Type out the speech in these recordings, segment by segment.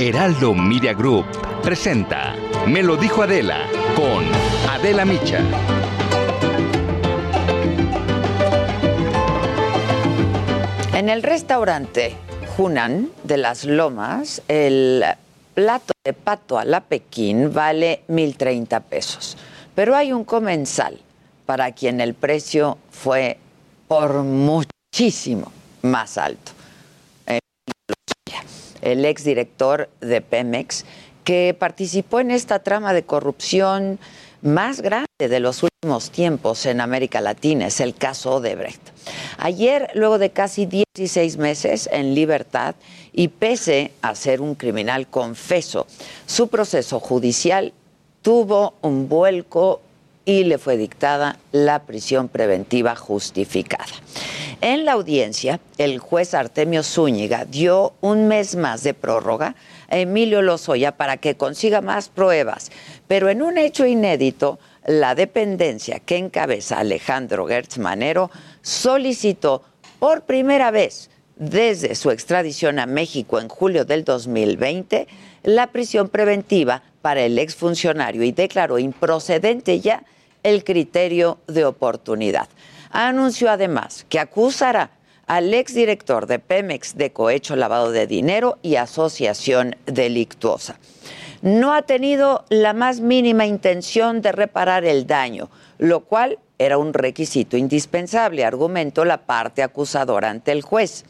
Heraldo Media Group presenta Me lo dijo Adela con Adela Micha. En el restaurante Hunan de las Lomas, el plato de pato a la Pekín vale 1.030 pesos. Pero hay un comensal para quien el precio fue por muchísimo más alto. El exdirector de Pemex, que participó en esta trama de corrupción más grande de los últimos tiempos en América Latina, es el caso Odebrecht. Ayer, luego de casi 16 meses en libertad y pese a ser un criminal confeso, su proceso judicial tuvo un vuelco y le fue dictada la prisión preventiva justificada. En la audiencia, el juez Artemio Zúñiga dio un mes más de prórroga a Emilio Lozoya para que consiga más pruebas, pero en un hecho inédito, la dependencia que encabeza Alejandro Gertz Manero solicitó por primera vez desde su extradición a México en julio del 2020 la prisión preventiva para el exfuncionario y declaró improcedente ya el criterio de oportunidad. Anunció además que acusará al exdirector de Pemex de cohecho lavado de dinero y asociación delictuosa. No ha tenido la más mínima intención de reparar el daño, lo cual era un requisito indispensable, argumentó la parte acusadora ante el juez.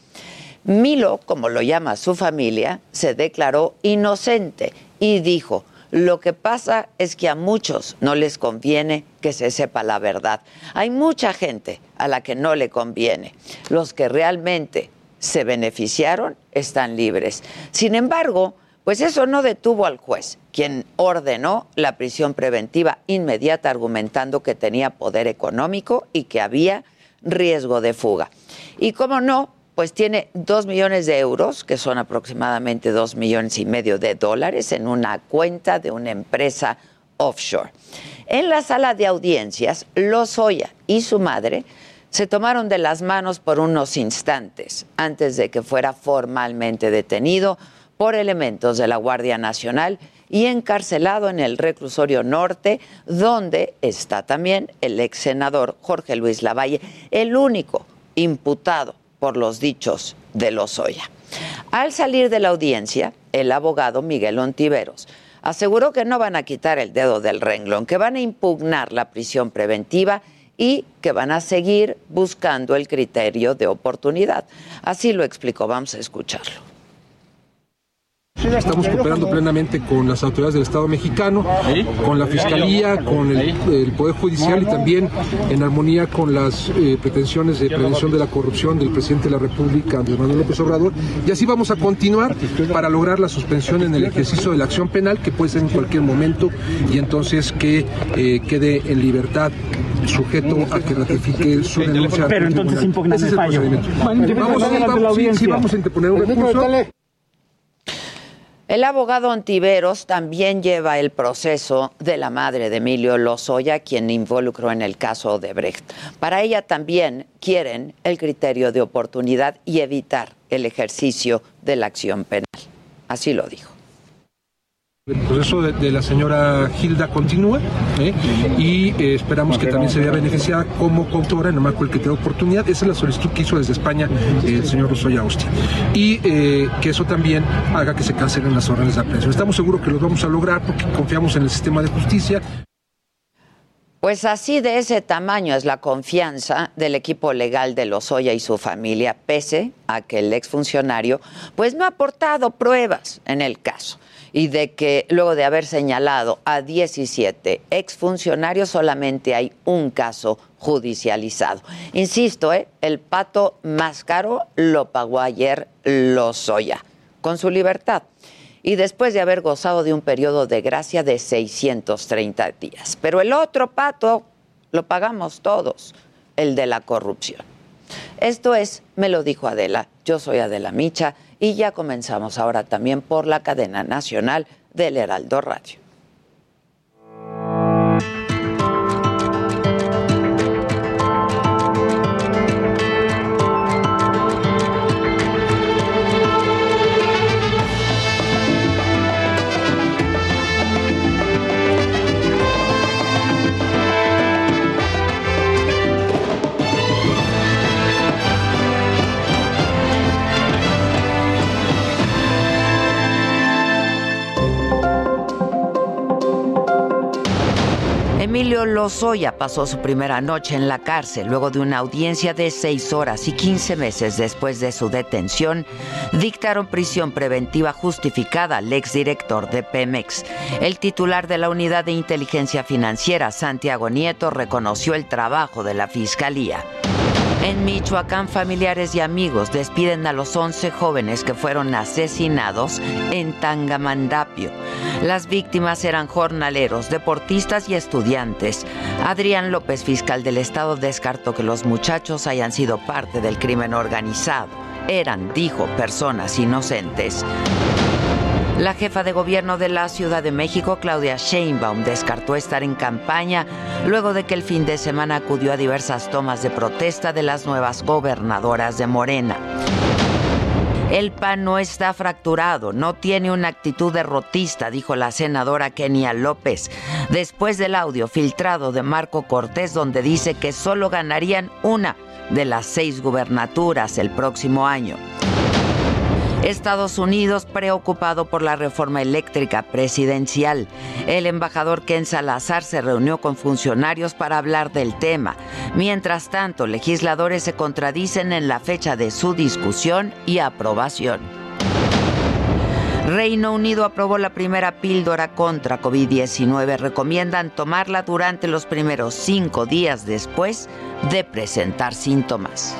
Milo, como lo llama su familia, se declaró inocente y dijo, lo que pasa es que a muchos no les conviene que se sepa la verdad. Hay mucha gente a la que no le conviene. Los que realmente se beneficiaron están libres. Sin embargo, pues eso no detuvo al juez, quien ordenó la prisión preventiva inmediata argumentando que tenía poder económico y que había riesgo de fuga. Y como no, pues tiene dos millones de euros, que son aproximadamente dos millones y medio de dólares, en una cuenta de una empresa offshore. En la sala de audiencias, Lozoya y su madre se tomaron de las manos por unos instantes antes de que fuera formalmente detenido por elementos de la Guardia Nacional y encarcelado en el reclusorio norte, donde está también el ex senador Jorge Luis Lavalle, el único imputado por los dichos de Lozoya. Al salir de la audiencia, el abogado Miguel Ontiveros aseguró que no van a quitar el dedo del renglón, que van a impugnar la prisión preventiva y que van a seguir buscando el criterio de oportunidad. Así lo explicó, vamos a escucharlo. Estamos cooperando plenamente con las autoridades del Estado mexicano, con la Fiscalía, con el, Poder Judicial y también en armonía con las eh, pretensiones de prevención de la corrupción del presidente de la República, Andrés Manuel López Obrador. Y así vamos a continuar para lograr la suspensión en el ejercicio de la acción penal, que puede ser en cualquier momento, y entonces que eh, quede en libertad sujeto a que ratifique su denuncia. Pero entonces impugnan el fallo. Vamos, sí, vamos a interponer un recurso. El abogado Ontiveros también lleva el proceso de la madre de Emilio Lozoya, quien involucró en el caso de Brecht. Para ella también quieren el criterio de oportunidad y evitar el ejercicio de la acción penal. Así lo dijo. El proceso de, la señora Hilda continúa ¿eh? y eh, esperamos que también se vea beneficiada como coautora en el marco del criterio oportunidad. Esa es la solicitud que hizo desde España eh, el señor Rosoya Austin. Y que eso también haga que se cancelen las órdenes de aprehensión. Estamos seguros que lo vamos a lograr porque confiamos en el sistema de justicia. Pues así de ese tamaño es la confianza del equipo legal de Lozoya y su familia, pese a que el exfuncionario pues no ha aportado pruebas en el caso y de que luego de haber señalado a 17 exfuncionarios solamente hay un caso judicializado. Insisto, ¿eh? el pato más caro lo pagó ayer Lozoya, con su libertad. Y después de haber gozado de un periodo de gracia de 630 días. Pero el otro pato lo pagamos todos, el de la corrupción. Esto es, me lo dijo Adela, yo soy Adela Micha y ya comenzamos ahora también por la cadena nacional del Heraldo Radio. Emilio Lozoya pasó su primera noche en la cárcel luego de una audiencia de seis horas y 15 meses después de su detención. Dictaron prisión preventiva justificada al exdirector de Pemex. El titular de la Unidad de Inteligencia Financiera, Santiago Nieto, reconoció el trabajo de la Fiscalía. En Michoacán, familiares y amigos despiden a los 11 jóvenes que fueron asesinados en Tangamandapio. Las víctimas eran jornaleros, deportistas y estudiantes. Adrián López, fiscal del Estado, descartó que los muchachos hayan sido parte del crimen organizado. Eran, dijo, personas inocentes. La jefa de gobierno de la Ciudad de México, Claudia Sheinbaum, descartó estar en campaña luego de que el fin de semana acudió a diversas tomas de protesta de las nuevas gobernadoras de Morena. El PAN no está fracturado, no tiene una actitud derrotista, dijo la senadora Kenia López, después del audio filtrado de Marco Cortés donde dice que solo ganarían una de las seis gubernaturas el próximo año. Estados Unidos preocupado por la reforma eléctrica presidencial. El embajador Ken Salazar se reunió con funcionarios para hablar del tema. Mientras tanto, legisladores se contradicen en la fecha de su discusión y aprobación. Reino Unido aprobó la primera píldora contra COVID-19. Recomiendan tomarla durante los primeros cinco días después de presentar síntomas.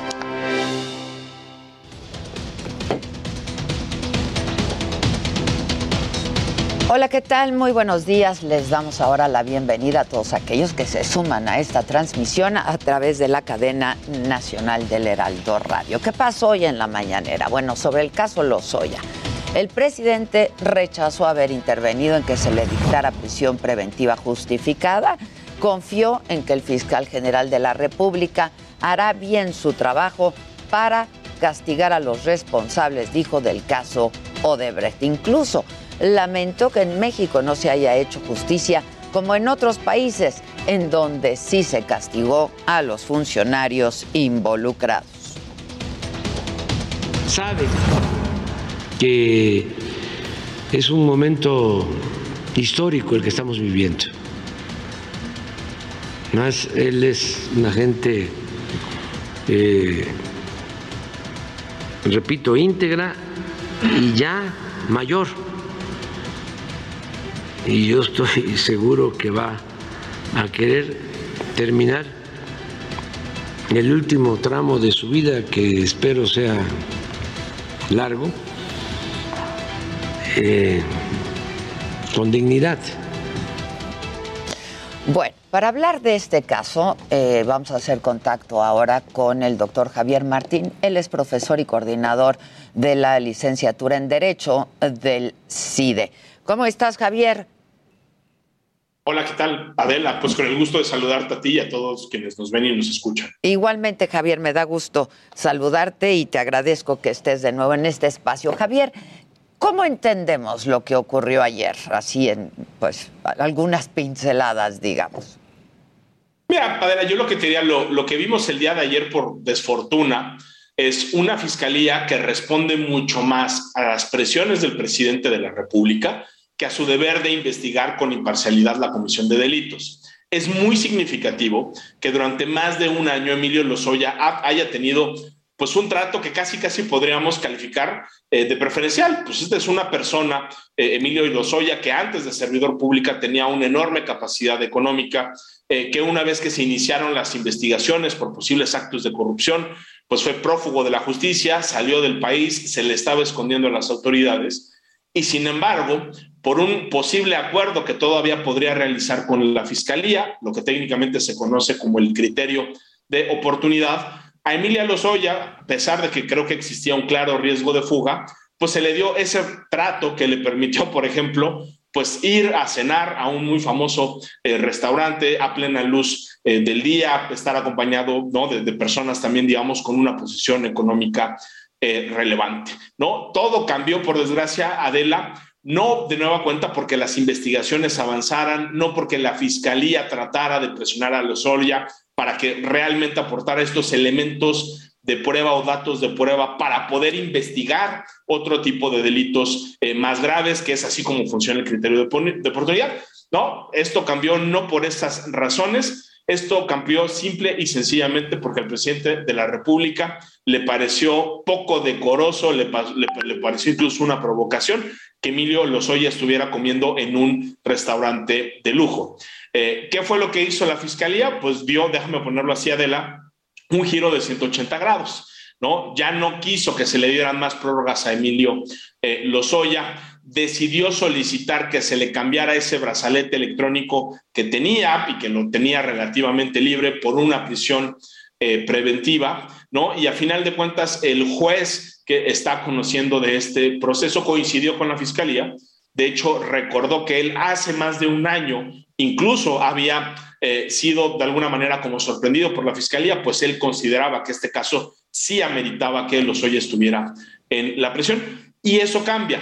Hola, ¿qué tal? Muy buenos días. Les damos ahora la bienvenida a todos aquellos que se suman a esta transmisión a través de la cadena nacional del Heraldo Radio. ¿Qué pasó hoy en la mañanera? Bueno, sobre el caso Lozoya. El presidente rechazó haber intervenido en que se le dictara prisión preventiva justificada. Confió en que el fiscal general de la República hará bien su trabajo para castigar a los responsables, dijo, del caso Odebrecht. Incluso lamentó que en México no se haya hecho justicia como en otros países, en donde sí se castigó a los funcionarios involucrados. Sabe que es un momento histórico el que estamos viviendo. Más él es una gente, eh, repito, íntegra y ya mayor y yo estoy seguro que va a querer terminar el último tramo de su vida, que espero sea largo, eh, con dignidad. Bueno, para hablar de este caso, eh, vamos a hacer contacto ahora con el doctor Javier Martín. Él es profesor y coordinador de la licenciatura en Derecho del CIDE. ¿Cómo estás, Javier? Hola, ¿qué tal, Adela? Pues con el gusto de saludarte a ti y a todos quienes nos ven y nos escuchan. Igualmente, Javier, me da gusto saludarte y te agradezco que estés de nuevo en este espacio. Javier, ¿cómo entendemos lo que ocurrió ayer? Así en, pues, algunas pinceladas, digamos. Mira, Adela, yo lo que te diría, lo, lo que vimos el día de ayer por desfortuna es una fiscalía que responde mucho más a las presiones del presidente de la República que a su deber de investigar con imparcialidad la comisión de delitos. Es muy significativo que durante más de un año Emilio Lozoya haya tenido pues un trato que casi casi podríamos calificar eh, de preferencial. Pues esta es una persona, eh, Emilio Lozoya, que antes de servidor pública tenía una enorme capacidad económica, eh, que una vez que se iniciaron las investigaciones por posibles actos de corrupción, pues fue prófugo de la justicia, salió del país, se le estaba escondiendo a las autoridades y sin embargo, por un posible acuerdo que todavía podría realizar con la Fiscalía, lo que técnicamente se conoce como el criterio de oportunidad, a Emilia Lozoya, a pesar de que creo que existía un claro riesgo de fuga, pues se le dio ese trato que le permitió, por ejemplo, pues ir a cenar a un muy famoso eh, restaurante a plena luz eh, del día, estar acompañado ¿no? de, personas también, digamos, con una posición económica eh, relevante. ¿no? Todo cambió, por desgracia, Adela, no de nueva cuenta porque las investigaciones avanzaran, no porque la fiscalía tratara de presionar a Lozoya para que realmente aportara estos elementos de prueba o datos de prueba para poder investigar otro tipo de delitos eh, más graves, que es así como funciona el criterio de, de oportunidad. No, esto cambió no por estas razones, esto cambió simple y sencillamente porque al presidente de la República le pareció poco decoroso, le, pareció incluso una provocación que Emilio Lozoya estuviera comiendo en un restaurante de lujo. Eh, ¿Qué fue lo que hizo la fiscalía? Pues dio, déjame ponerlo así, Adela, un giro de 180 grados. ¿no? Ya no quiso que se le dieran más prórrogas a Emilio eh, Lozoya, decidió solicitar que se le cambiara ese brazalete electrónico que tenía y que lo tenía relativamente libre por una prisión eh, preventiva, ¿no? Y a final de cuentas, el juez que está conociendo de este proceso coincidió con la fiscalía. De hecho, recordó que él hace más de un año incluso había eh, sido de alguna manera como sorprendido por la fiscalía, pues él consideraba que este caso sí ameritaba que Lozoya estuviera en la prisión. Y eso cambia.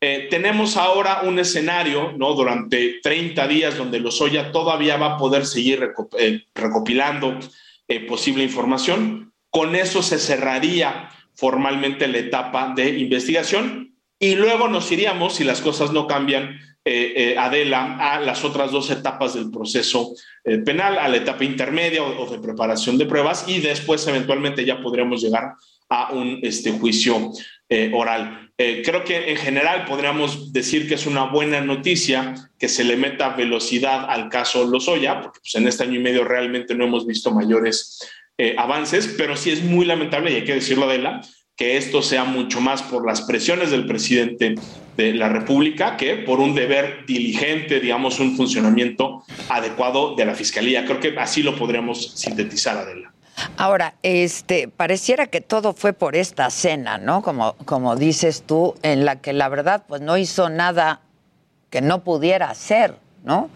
Eh, tenemos ahora un escenario, ¿no? Durante 30 días donde Lozoya todavía va a poder seguir eh, recopilando posible información. Con eso se cerraría formalmente la etapa de investigación y luego nos iríamos, si las cosas no cambian, eh, eh, Adela a las otras dos etapas del proceso eh, penal, a la etapa intermedia o, de preparación de pruebas y después eventualmente ya podríamos llegar a un este, juicio oral. creo que en general podríamos decir que es una buena noticia que se le meta velocidad al caso Lozoya, porque pues, en este año y medio realmente no hemos visto mayores avances, pero sí es muy lamentable, y hay que decirlo, Adela, que esto sea mucho más por las presiones del presidente de la República que por un deber diligente, digamos, un funcionamiento adecuado de la Fiscalía. Creo que así lo podríamos sintetizar, Adela. Ahora, este, pareciera que todo fue por esta cena, ¿no? Como, como dices tú, en la que la verdad, pues no hizo nada que no pudiera hacer, ¿no?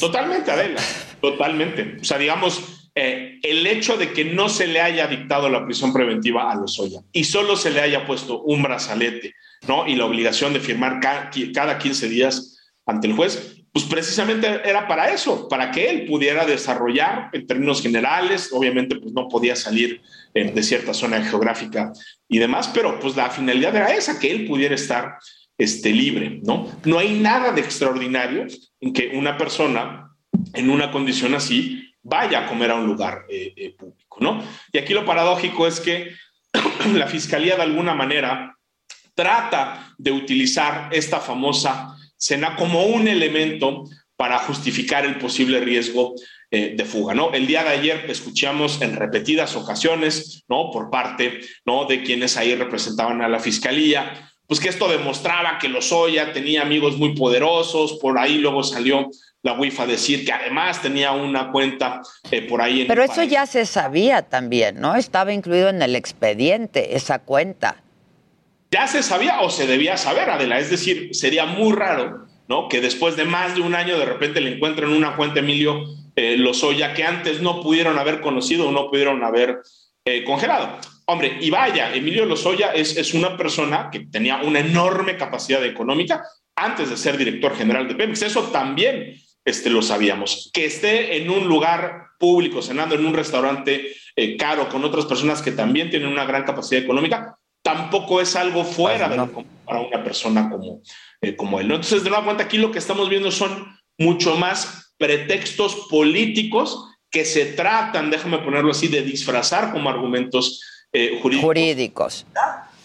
Totalmente, Adela, totalmente. O sea, digamos, eh, el hecho de que no se le haya dictado la prisión preventiva a Lozoya y solo se le haya puesto un brazalete, ¿no? Y la obligación de firmar cada 15 días ante el juez, pues precisamente era para eso, para que él pudiera desarrollar en términos generales, obviamente pues no podía salir de cierta zona geográfica y demás, pero pues la finalidad era esa, que él pudiera estar este, libre, ¿no? No hay nada de extraordinario en que una persona en una condición así vaya a comer a un lugar eh, eh, público, ¿no? Y aquí lo paradójico es que la fiscalía de alguna manera trata de utilizar esta famosa cena como un elemento para justificar el posible riesgo eh, de fuga, ¿no? El día de ayer escuchamos en repetidas ocasiones, ¿no? Por parte, ¿no? De quienes ahí representaban a la fiscalía, pues que esto demostraba que Lozoya tenía amigos muy poderosos, por ahí luego salió la WIFA a decir que además tenía una cuenta eh, por ahí. En Pero eso ya se sabía también, ¿no? Estaba incluido en el expediente esa cuenta. Ya se sabía o se debía saber, Adela. Es decir, sería muy raro, ¿no? Que después de más de un año de repente le encuentren una cuenta Emilio eh, Lozoya que antes no pudieron haber conocido o no pudieron haber eh, congelado. Hombre, y vaya, Emilio Lozoya es, es una persona que tenía una enorme capacidad económica antes de ser director general de Pemex. Eso también este, lo sabíamos. Que esté en un lugar público, cenando en un restaurante eh, caro con otras personas que también tienen una gran capacidad económica, tampoco es algo fuera de para una persona como, eh, como él. Entonces, de nuevo cuenta, aquí lo que estamos viendo son mucho más pretextos políticos que se tratan, déjame ponerlo así, de disfrazar como argumentos jurídicos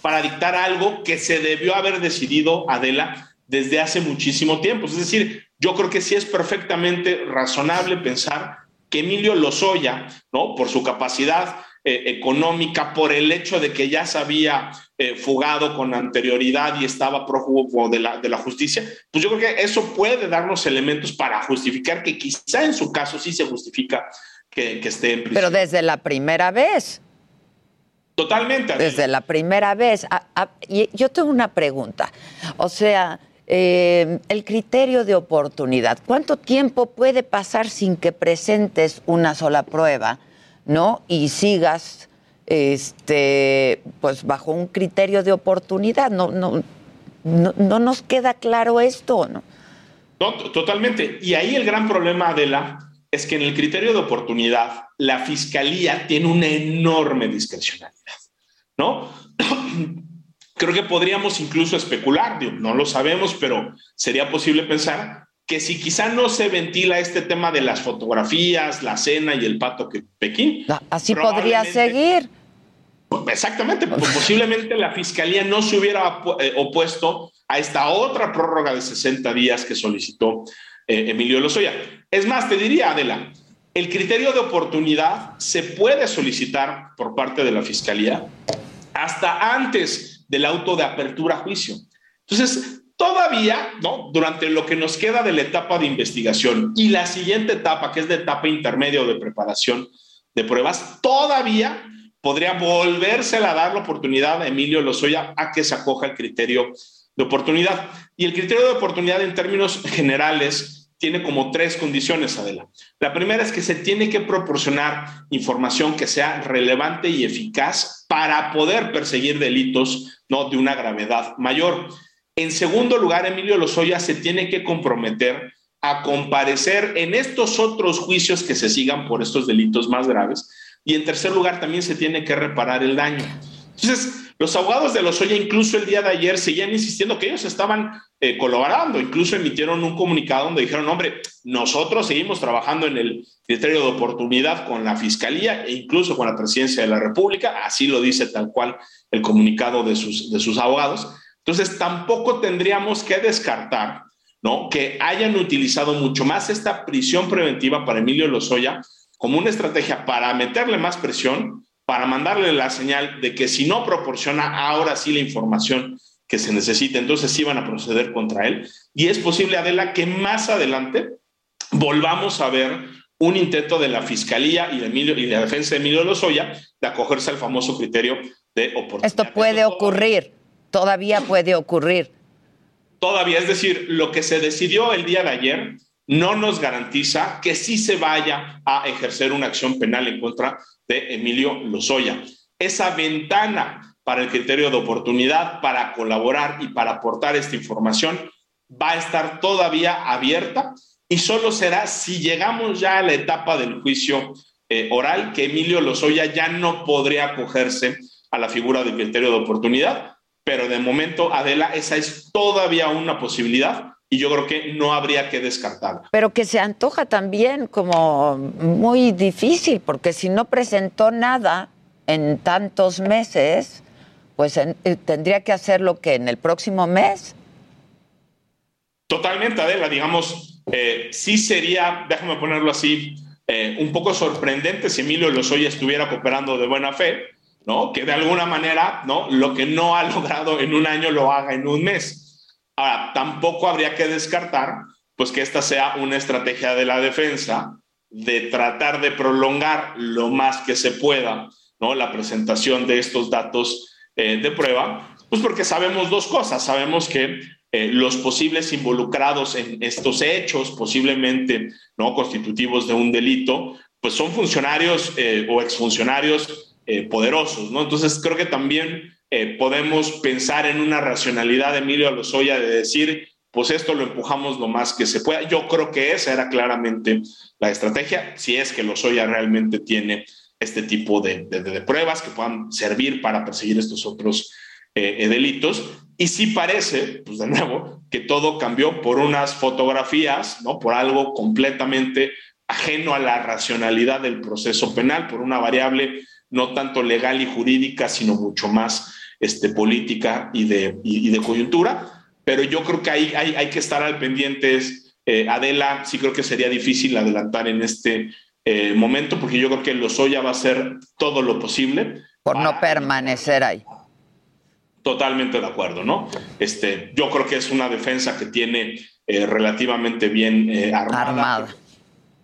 para dictar algo que se debió haber decidido, Adela, desde hace muchísimo tiempo. Es decir, yo creo que sí es perfectamente razonable pensar que Emilio Lozoya, ¿no? Por su capacidad eh, económica, por el hecho de que ya se había eh, fugado con anterioridad y estaba prófugo de la, de la justicia, pues yo creo que eso puede darnos elementos para justificar que quizá en su caso sí se justifica que, que esté en prisión. Pero desde la primera vez. Totalmente. Desde la primera vez. y yo tengo una pregunta. O sea, eh, el criterio de oportunidad. ¿Cuánto tiempo puede pasar sin que presentes una sola prueba, no? Y sigas, este, pues bajo un criterio de oportunidad. No, no, no, nos queda claro esto, ¿no? No, totalmente. Y ahí el gran problema, Adela, es que en el criterio de oportunidad la fiscalía tiene una enorme discrecionalidad, ¿no? Creo que podríamos incluso especular, no lo sabemos, pero sería posible pensar que si quizá no se ventila este tema de las fotografías, la cena y el pato que Pekín. Así podría seguir. Exactamente, pues posiblemente la fiscalía no se hubiera eh, opuesto a esta otra prórroga de 60 días que solicitó eh, Emilio Lozoya. Es más, te diría, Adela, el criterio de oportunidad se puede solicitar por parte de la Fiscalía hasta antes del auto de apertura a juicio. Entonces, todavía, ¿no? Durante lo que nos queda de la etapa de investigación y la siguiente etapa, que es de etapa intermedia o de preparación de pruebas, todavía podría volverse a dar la oportunidad a Emilio Lozoya a que se acoja el criterio de oportunidad. Y el criterio de oportunidad en términos generales tiene como tres condiciones, Adela. La primera es que se tiene que proporcionar información que sea relevante y eficaz para poder perseguir delitos no de una gravedad mayor. En segundo lugar, Emilio Lozoya se tiene que comprometer a comparecer en estos otros juicios que se sigan por estos delitos más graves. Y en tercer lugar, también se tiene que reparar el daño. Entonces, los abogados de Lozoya incluso el día de ayer seguían insistiendo que ellos estaban eh, colaborando, incluso emitieron un comunicado donde dijeron, hombre, nosotros seguimos trabajando en el criterio de oportunidad con la Fiscalía e incluso con la Presidencia de la República, así lo dice tal cual el comunicado de sus, de sus abogados. Entonces, tampoco tendríamos que descartar ¿no? que hayan utilizado mucho más esta prisión preventiva para Emilio Lozoya como una estrategia para meterle más presión para mandarle la señal de que si no proporciona ahora sí la información que se necesita, entonces sí van a proceder contra él. Y es posible, Adela, que más adelante volvamos a ver un intento de la Fiscalía y de, Emilio, y la defensa de Emilio Lozoya de acogerse al famoso criterio de oportunidad. Esto puede ocurrir, todavía puede ocurrir. Todavía, es decir, lo que se decidió el día de ayer no nos garantiza que sí se vaya a ejercer una acción penal en contra de Emilio Lozoya. Esa ventana para el criterio de oportunidad, para colaborar y para aportar esta información, va a estar todavía abierta y solo será si llegamos ya a la etapa del juicio eh, oral que Emilio Lozoya ya no podría acogerse a la figura del criterio de oportunidad, pero de momento, Adela, esa es todavía una posibilidad y yo creo que no habría que descartarla. Pero que se antoja también como muy difícil, porque si no presentó nada en tantos meses, pues eh, tendría que hacerlo que en el próximo mes. Totalmente, Adela, digamos, eh, sí sería, déjame ponerlo así, eh, un poco sorprendente si Emilio Lozoya estuviera cooperando de buena fe, ¿no? Que de alguna manera, ¿no? Lo que no ha logrado en un año lo haga en un mes. Ahora, tampoco habría que descartar pues que esta sea una estrategia de la defensa de tratar de prolongar lo más que se pueda ¿no? la presentación de estos datos eh, de prueba, pues porque sabemos dos cosas. Sabemos que eh, los posibles involucrados en estos hechos, posiblemente no constitutivos de un delito, pues son funcionarios eh, o exfuncionarios poderosos, ¿no? Entonces creo que también eh, podemos pensar en una racionalidad de Emilio Lozoya de decir, pues esto lo empujamos lo más que se pueda. Yo creo que esa era claramente la estrategia, si es que Lozoya realmente tiene este tipo de, pruebas que puedan servir para perseguir estos otros eh, delitos. Y sí parece, pues de nuevo, que todo cambió por unas fotografías, ¿no? Por algo completamente ajeno a la racionalidad del proceso penal, por una variable no tanto legal y jurídica, sino mucho más este, política y de, y, de coyuntura. Pero yo creo que hay, hay, hay que estar al pendiente. Eh, Adela, sí creo que sería difícil adelantar en este eh, momento, porque yo creo que Lozoya va a hacer todo lo posible. Por no permanecer ahí. Totalmente de acuerdo, ¿no? Este, yo creo que es una defensa que tiene eh, relativamente bien armada. armada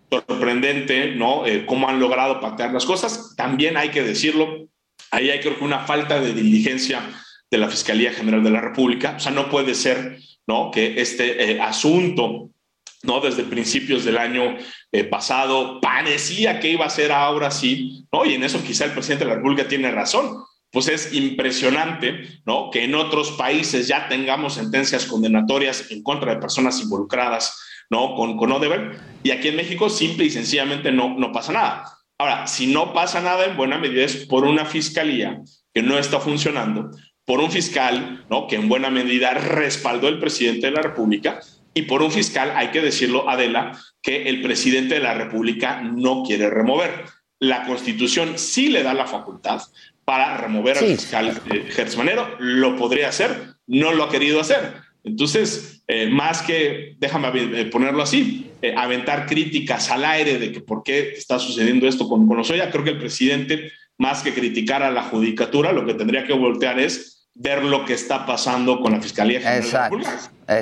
sorprendente, ¿no? Eh, cómo han logrado patear las cosas. También hay que decirlo, ahí hay creo que una falta de diligencia de la Fiscalía General de la República. O sea, no puede ser, ¿no? Que este eh, asunto, ¿no? Desde principios del año eh, pasado parecía que iba a ser ahora sí, ¿no? Y en eso quizá el presidente de la República tiene razón. Pues es impresionante, ¿no? Que en otros países ya tengamos sentencias condenatorias en contra de personas involucradas ¿no? Con, con Odebrecht. Y aquí en México simple y sencillamente no, no pasa nada. Ahora, si no pasa nada en buena medida es por una fiscalía que no está funcionando, por un fiscal, ¿no? Que en buena medida respaldó el presidente de la República y por un fiscal, hay que decirlo, Adela, que el presidente de la República no quiere remover. La Constitución sí le da la facultad para remover al fiscal eh, lo podría hacer, no lo ha querido hacer. Entonces, eh, más que, déjame eh, ponerlo así, eh, aventar críticas al aire de que por qué está sucediendo esto con, con Osoya, creo que el presidente, más que criticar a la judicatura, lo que tendría que voltear es ver lo que está pasando con la Fiscalía General exacto,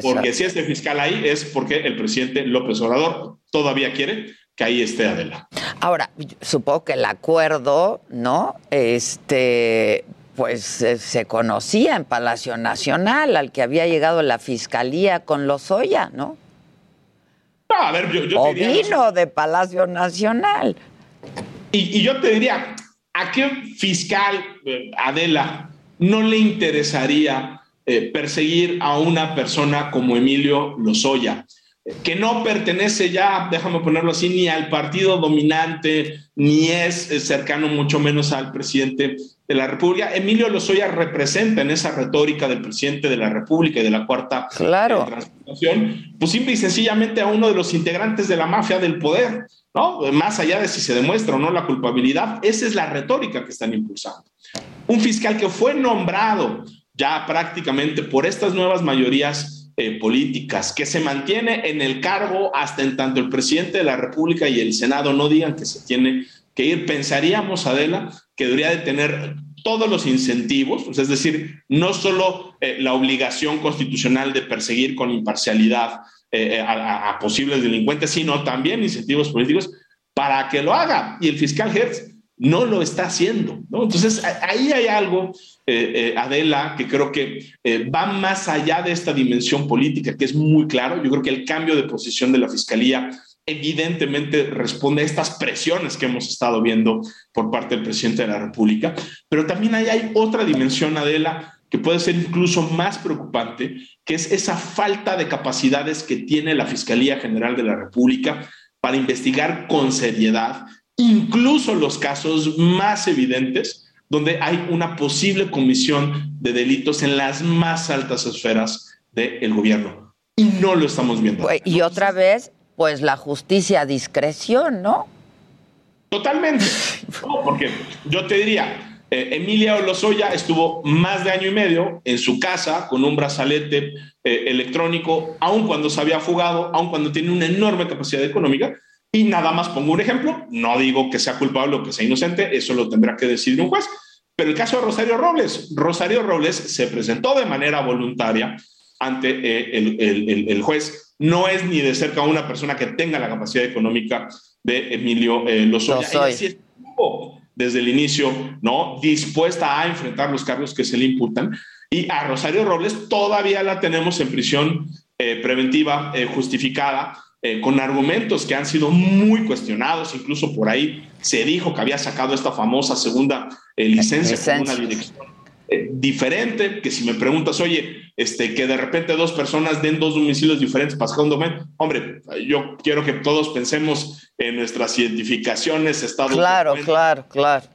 Porque si este fiscal ahí es porque el presidente López Obrador todavía quiere que ahí esté Adela. Ahora, supongo que el acuerdo, ¿no? Este pues se conocía en Palacio Nacional, al que había llegado la fiscalía con Lozoya, ¿no? No, a ver, yo, o vino de Palacio Nacional. Y, yo te diría, ¿a qué fiscal, eh, Adela, no le interesaría eh, perseguir a una persona como Emilio Lozoya? Que no pertenece ya, déjame ponerlo así, ni al partido dominante, ni es cercano mucho menos al presidente de la República. Emilio Lozoya representa en esa retórica del presidente de la República y de la cuarta claro. transformación, pues simple y sencillamente a uno de los integrantes de la mafia del poder, ¿no? Más allá de si se demuestra o no la culpabilidad, esa es la retórica que están impulsando. Un fiscal que fue nombrado ya prácticamente por estas nuevas mayorías eh, políticas, que se mantiene en el cargo hasta en tanto el presidente de la República y el Senado no digan que se tiene que ir. Pensaríamos, Adela, que debería de tener todos los incentivos, pues, es decir, no solo eh, la obligación constitucional de perseguir con imparcialidad eh, a, posibles delincuentes, sino también incentivos políticos para que lo haga. Y el fiscal Hertz no lo está haciendo. Entonces, ahí hay algo, eh, eh, Adela, que creo que eh, va más allá de esta dimensión política, que es muy claro. Yo creo que el cambio de posición de la Fiscalía evidentemente responde a estas presiones que hemos estado viendo por parte del presidente de la República, pero también ahí hay otra dimensión, Adela, que puede ser incluso más preocupante, que es esa falta de capacidades que tiene la Fiscalía General de la República para investigar con seriedad incluso los casos más evidentes donde hay una posible comisión de delitos en las más altas esferas del gobierno. Y no lo estamos viendo. Y otra vez, pues la justicia a discreción, ¿no? Totalmente. porque yo te diría, eh, Emilia Olozoya estuvo más de año y medio en su casa con un brazalete eh, electrónico, aun cuando se había fugado, aun cuando tiene una enorme capacidad económica, y nada más pongo un ejemplo, no digo que sea culpable o que sea inocente, eso lo tendrá que decidir un juez, pero el caso de Rosario Robles, Rosario Robles se presentó de manera voluntaria ante eh, el, juez, no es ni de cerca una persona que tenga la capacidad económica de Emilio eh, Lozoya. desde el inicio, ¿no? Dispuesta a enfrentar los cargos que se le imputan. Y a Rosario Robles todavía la tenemos en prisión eh, preventiva justificada eh, con argumentos que han sido muy cuestionados, incluso por ahí se dijo que había sacado esta famosa segunda eh, licencia con una dirección eh, diferente, que si me preguntas, oye, este, que de repente dos personas den dos domicilios diferentes para sacar un dominio, hombre, yo quiero que todos pensemos en nuestras identificaciones, estados. Claro, claro, claro.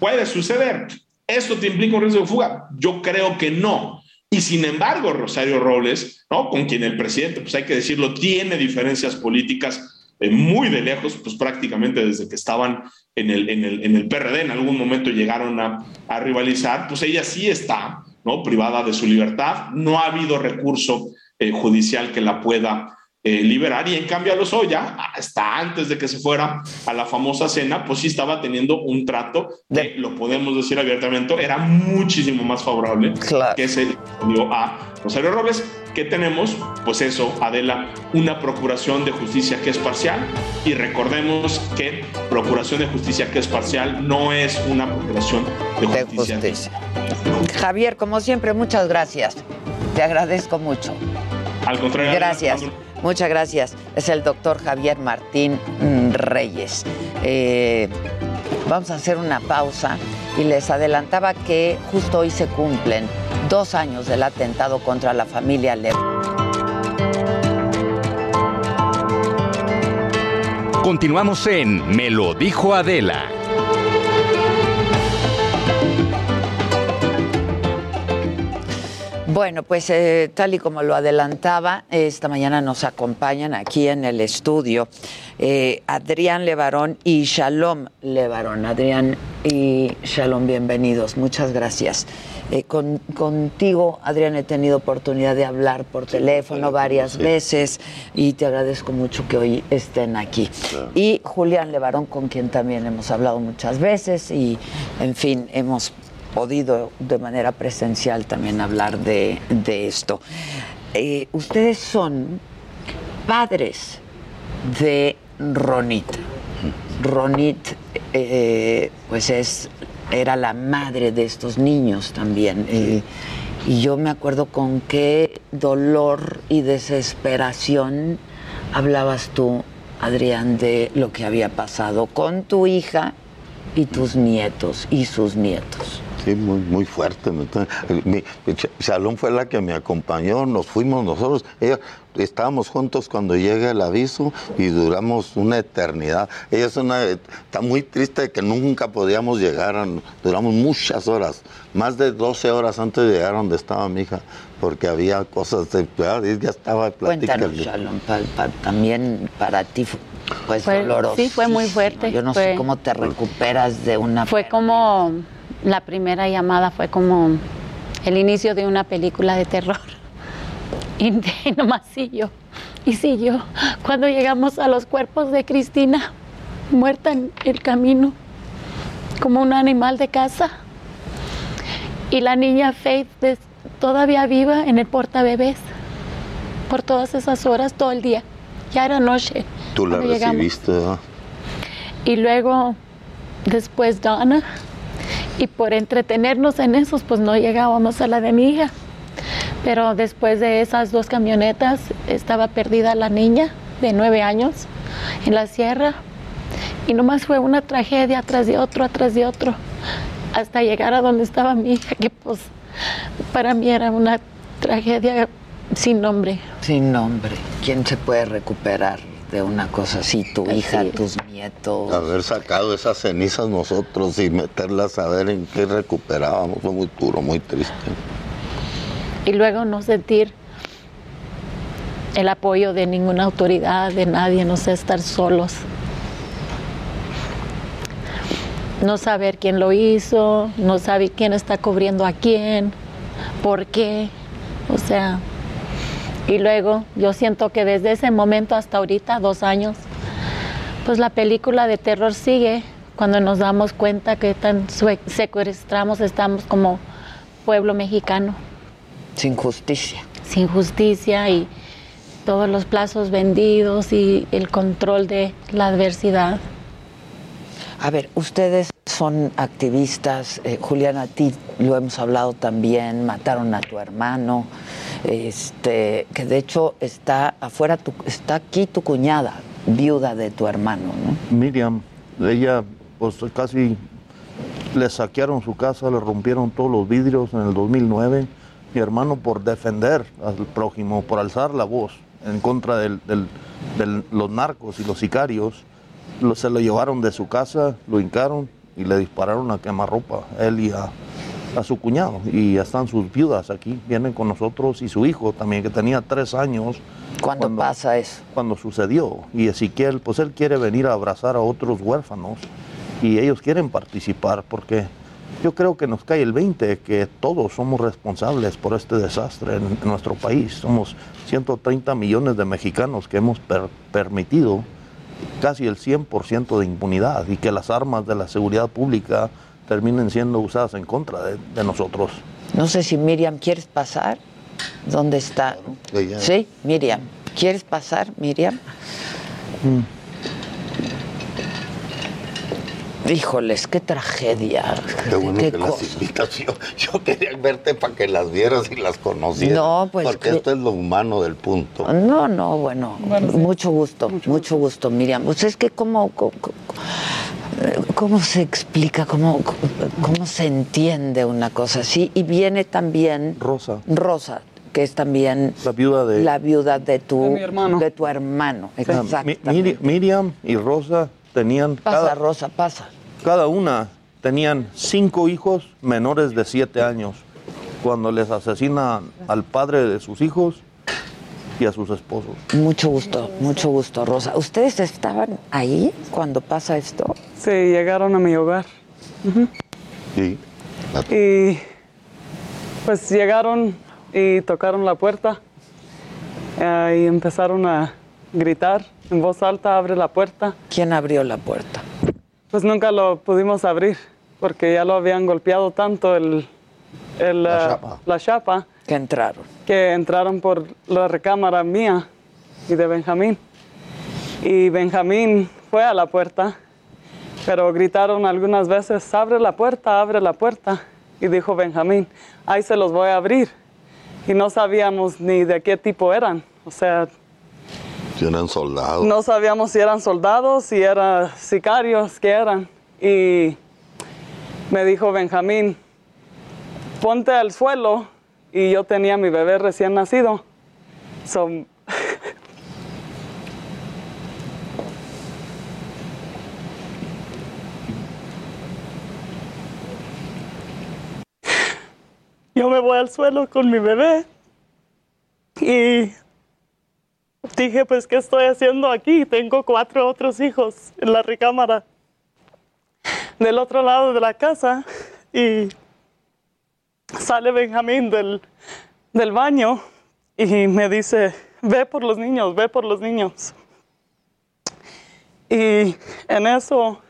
Puede suceder. ¿Esto te implica un riesgo de fuga? Yo creo que no. Y sin embargo, Rosario Robles, ¿no? con quien el presidente, pues hay que decirlo, tiene diferencias políticas eh, muy de lejos, pues prácticamente desde que estaban en el, en el, en el PRD, en algún momento llegaron a, a rivalizar, pues ella sí está, ¿no? Privada de su libertad, no ha habido recurso eh, judicial que la pueda eh, liberar y en cambio a Lozoya, hasta antes de que se fuera a la famosa cena, pues sí estaba teniendo un trato que, lo podemos decir abiertamente, era muchísimo más favorable que se dio a Rosario Robles. ¿Qué tenemos? Pues eso, Adela, una procuración de justicia que es parcial y recordemos que procuración de justicia que es parcial no es una procuración de justicia. De justicia. Javier, como siempre, muchas gracias. Te agradezco mucho. Al contrario. Gracias. Muchas gracias. Es el doctor Javier Martín Reyes. Eh, vamos a hacer una pausa y les adelantaba que justo hoy se cumplen dos años del atentado contra la familia Lev. Continuamos en Me lo dijo Adela. Bueno, pues eh, tal y como lo adelantaba, esta mañana nos acompañan aquí en el estudio eh, Adrián Levarón y Shalom Levarón. Adrián y Shalom, bienvenidos. Muchas gracias. Eh, con, contigo, Adrián, he tenido oportunidad de hablar por teléfono varias veces y te agradezco mucho que hoy estén aquí. Y Julián Levarón, con quien también hemos hablado muchas veces y, en fin, hemos podido de manera presencial también hablar de, de esto. Eh, ustedes son padres de Ronit. Ronit, eh, pues es, era la madre de estos niños también. Eh, y yo me acuerdo con qué dolor y desesperación hablabas tú, Adrián, de lo que había pasado con tu hija y tus nietos y sus nietos. Sí, muy, muy fuerte. Mi, Salón fue la que me acompañó, nos fuimos nosotros. Ella, estábamos juntos cuando llega el aviso y duramos una eternidad. Ella es una, está muy triste de que nunca podíamos llegar, duramos muchas horas, más de 12 horas antes de llegar donde estaba mi hija, porque había cosas, de, ya estaba platicando. Cuéntanos, Shalom, también para ti pues fue, doloroso. Sí, fue muy fuerte. Yo no sé cómo te recuperas de una... Fue como la primera llamada fue como el inicio de una película de terror. Y, nomás siguió, y siguió. Cuando llegamos a los cuerpos de Cristina, muerta en el camino, como un animal de casa. Y la niña Faith todavía viva en el portabebés por todas esas horas, todo el día. Ya era noche. Tú la recibiste, Y luego, después Donna, y por entretenernos en esos, pues no llegábamos a la de mi hija. Pero después de esas dos camionetas estaba perdida la niña de nueve años en la sierra y nomás fue una tragedia atrás de otro, atrás de otro, hasta llegar a donde estaba mi hija, que pues para mí era una tragedia sin nombre. Sin nombre. ¿Quién se puede recuperar? De una cosa así, tu hija, tus nietos. Haber sacado esas cenizas nosotros y meterlas a ver en qué recuperábamos fue muy duro, muy triste. Y luego no sentir el apoyo de ninguna autoridad, de nadie, no sé, estar solos. No saber quién lo hizo, no saber quién está cubriendo a quién, por qué. O sea, y luego yo siento que desde ese momento hasta ahorita, dos años, pues la película de terror sigue cuando nos damos cuenta que tan secuestramos estamos como pueblo mexicano. Sin justicia. Sin justicia y todos los plazos vendidos y el control de la adversidad. A ver, ustedes son activistas, eh, Julián, a ti lo hemos hablado también, mataron a tu hermano, este, que de hecho está afuera, está aquí tu cuñada, viuda de tu hermano, ¿no? Miriam, ella pues casi le saquearon su casa, le rompieron todos los vidrios en el 2009. Mi hermano por defender al prójimo, por alzar la voz en contra de los narcos y los sicarios, se lo llevaron de su casa, lo hincaron y le dispararon a quemarropa, él y a, a su cuñado y ya están sus viudas aquí, vienen con nosotros y su hijo también que tenía tres años. ¿Cuándo pasa eso? Cuando sucedió. Y Ezequiel, pues él quiere venir a abrazar a otros huérfanos y ellos quieren participar porque yo creo que nos cae el 20 que todos somos responsables por este desastre en, en nuestro país. Somos 130 millones de mexicanos que hemos per- permitido casi el 100% de impunidad y que las armas de la seguridad pública terminen siendo usadas en contra de, de nosotros. No sé si Miriam, ¿quieres pasar? ¿Dónde está? ella. Sí, Miriam. ¿Quieres pasar, Miriam? Híjoles, qué tragedia. Qué bueno Qué que las cosa. invitas. Yo, yo quería verte para que las vieras y las conocieras. No, pues, Porque que- esto es lo humano del punto. No, no, bueno, mucho gusto, mucho, gusto, Miriam. Pues es que cómo, cómo, se explica, cómo, cómo se entiende una cosa así. Y viene también Rosa. Rosa, que es también La viuda de... la viuda de tu, De mi hermano. de tu hermano. Exactamente. Miri- Miriam y Rosa tenían... Pasa, cada- Rosa, pasa. Cada una tenían cinco hijos menores de siete años cuando les asesinan al padre de sus hijos y a sus esposos. Mucho gusto, mucho gusto, Rosa. ¿Ustedes estaban ahí cuando pasa esto? Sí, llegaron a mi hogar. Sí. Y pues llegaron y tocaron la puerta eh, y empezaron a gritar en voz alta, abre la puerta. ¿Quién abrió la puerta? Pues nunca lo pudimos abrir porque ya lo habían golpeado tanto el, el, La eh, chapa. la chapa Que entraron. que entraron por la recámara mía y de Benjamín. Y Benjamín fue a la puerta, pero gritaron algunas veces, abre la puerta, abre la puerta. Y dijo Benjamín, ahí se los voy a abrir. Y no sabíamos ni de qué tipo eran. O sea, Si eran soldados. no sabíamos si eran soldados, si eran sicarios, qué eran. Y me dijo Benjamín, ponte al suelo. Y yo tenía mi bebé recién nacido. So, yo me voy al suelo con mi bebé. Y Dije, pues, ¿qué estoy haciendo aquí? Tengo cuatro otros hijos en la recámara del otro lado de la casa y sale Benjamín del, del baño y me dice, ve por los niños, ve por los niños. Y en eso,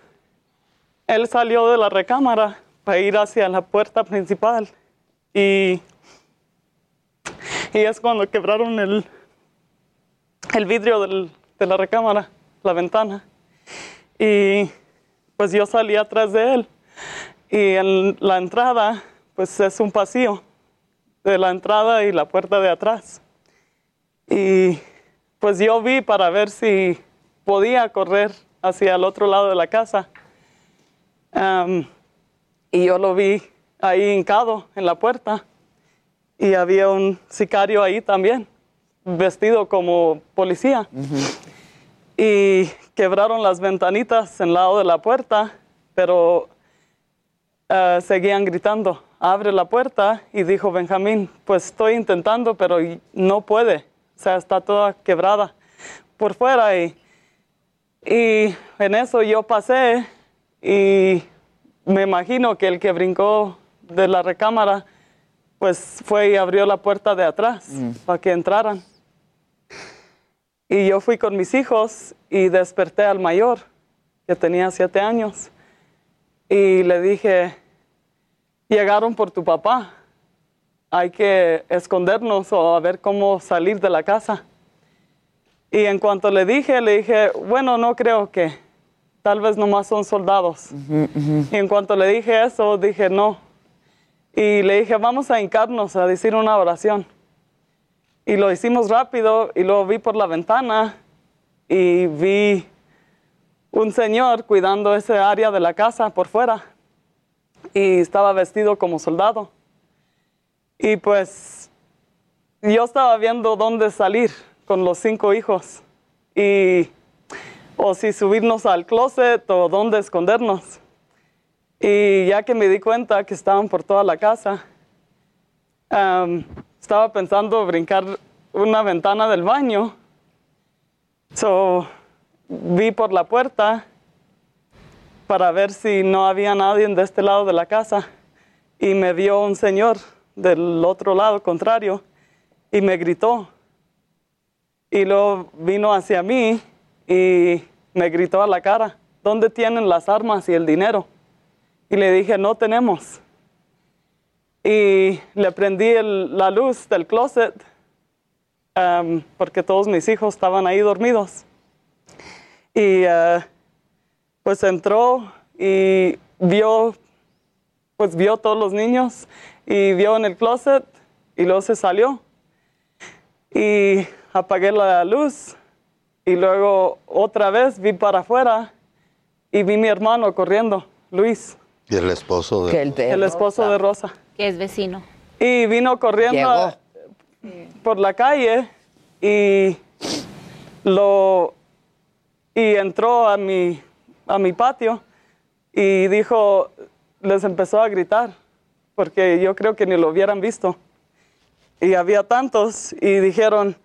él salió de la recámara para ir hacia la puerta principal y, y es cuando quebraron el, el vidrio del- de la recámara, la ventana. Y pues yo salí atrás de él. Y en la entrada, pues es un pasillo de la entrada y la puerta de atrás. Y pues yo vi para ver si podía correr hacia el otro lado de la casa. Y yo lo vi ahí hincado en la puerta. Y había un sicario ahí también vestido como policía. Y quebraron las ventanitas en lado de la puerta, pero eh, seguían gritando, abre la puerta. Y dijo Benjamín, pues estoy intentando, pero no puede. O sea, está toda quebrada por fuera. Y, y en eso yo pasé y me imagino que el que brincó de la recámara, pues fue y abrió la puerta de atrás para que entraran. Y yo fui con mis hijos y desperté al mayor, que tenía siete años. Y le dije, llegaron por tu papá, hay que escondernos o a ver cómo salir de la casa. Y en cuanto le dije, le dije, bueno, no creo que, tal vez nomás son soldados. Y en cuanto le dije eso, dije, no. Y le dije, vamos a hincarnos a decir una oración. Y lo hicimos rápido y luego vi por la ventana y vi un señor cuidando ese área de la casa por fuera y estaba vestido como soldado. Y pues yo estaba viendo dónde salir con los cinco hijos y o si subirnos al closet o dónde escondernos. Y ya que me di cuenta que estaban por toda la casa, estaba pensando brincar una ventana del baño. So, vi por la puerta para ver si no había nadie de este lado de la casa y me vio un señor del otro lado contrario y me gritó. Y luego vino hacia mí y me gritó a la cara, ¿dónde tienen las armas y el dinero? Y le dije, no tenemos. Y le prendí la luz del closet porque todos mis hijos estaban ahí dormidos. Y eh, pues entró y vio, pues vio todos los niños y vio en el closet y luego se salió. Y apagué la luz y luego otra vez vi para afuera y vi mi hermano corriendo, Luis, Y el esposo de... el esposo de Rosa. Que es vecino. Y vino corriendo Llegó. por la calle y lo y entró a mi a mi patio y dijo les empezó a gritar porque yo creo que ni lo hubieran visto. Y había tantos y dijeron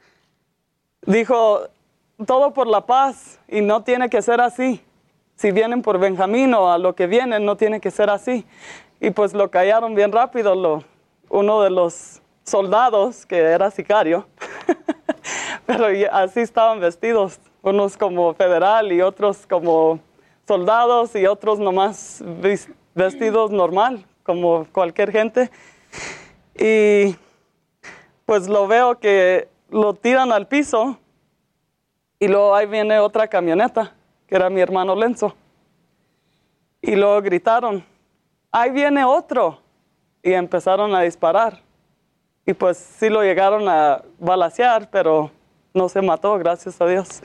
dijo todo por la paz y no tiene que ser así. Si vienen por Benjamín o a lo que vienen no tiene que ser así. Y pues lo callaron bien rápido uno de los soldados que era sicario pero así estaban vestidos, unos como federal y otros como soldados y otros nomás vestidos normal, como cualquier gente. Y pues lo veo que lo tiran al piso y luego ahí viene otra camioneta, que era mi hermano Lenzo. Y luego gritaron, ahí viene otro. Y empezaron a disparar. Y pues sí lo llegaron a balasear, pero no se mató, gracias a Dios.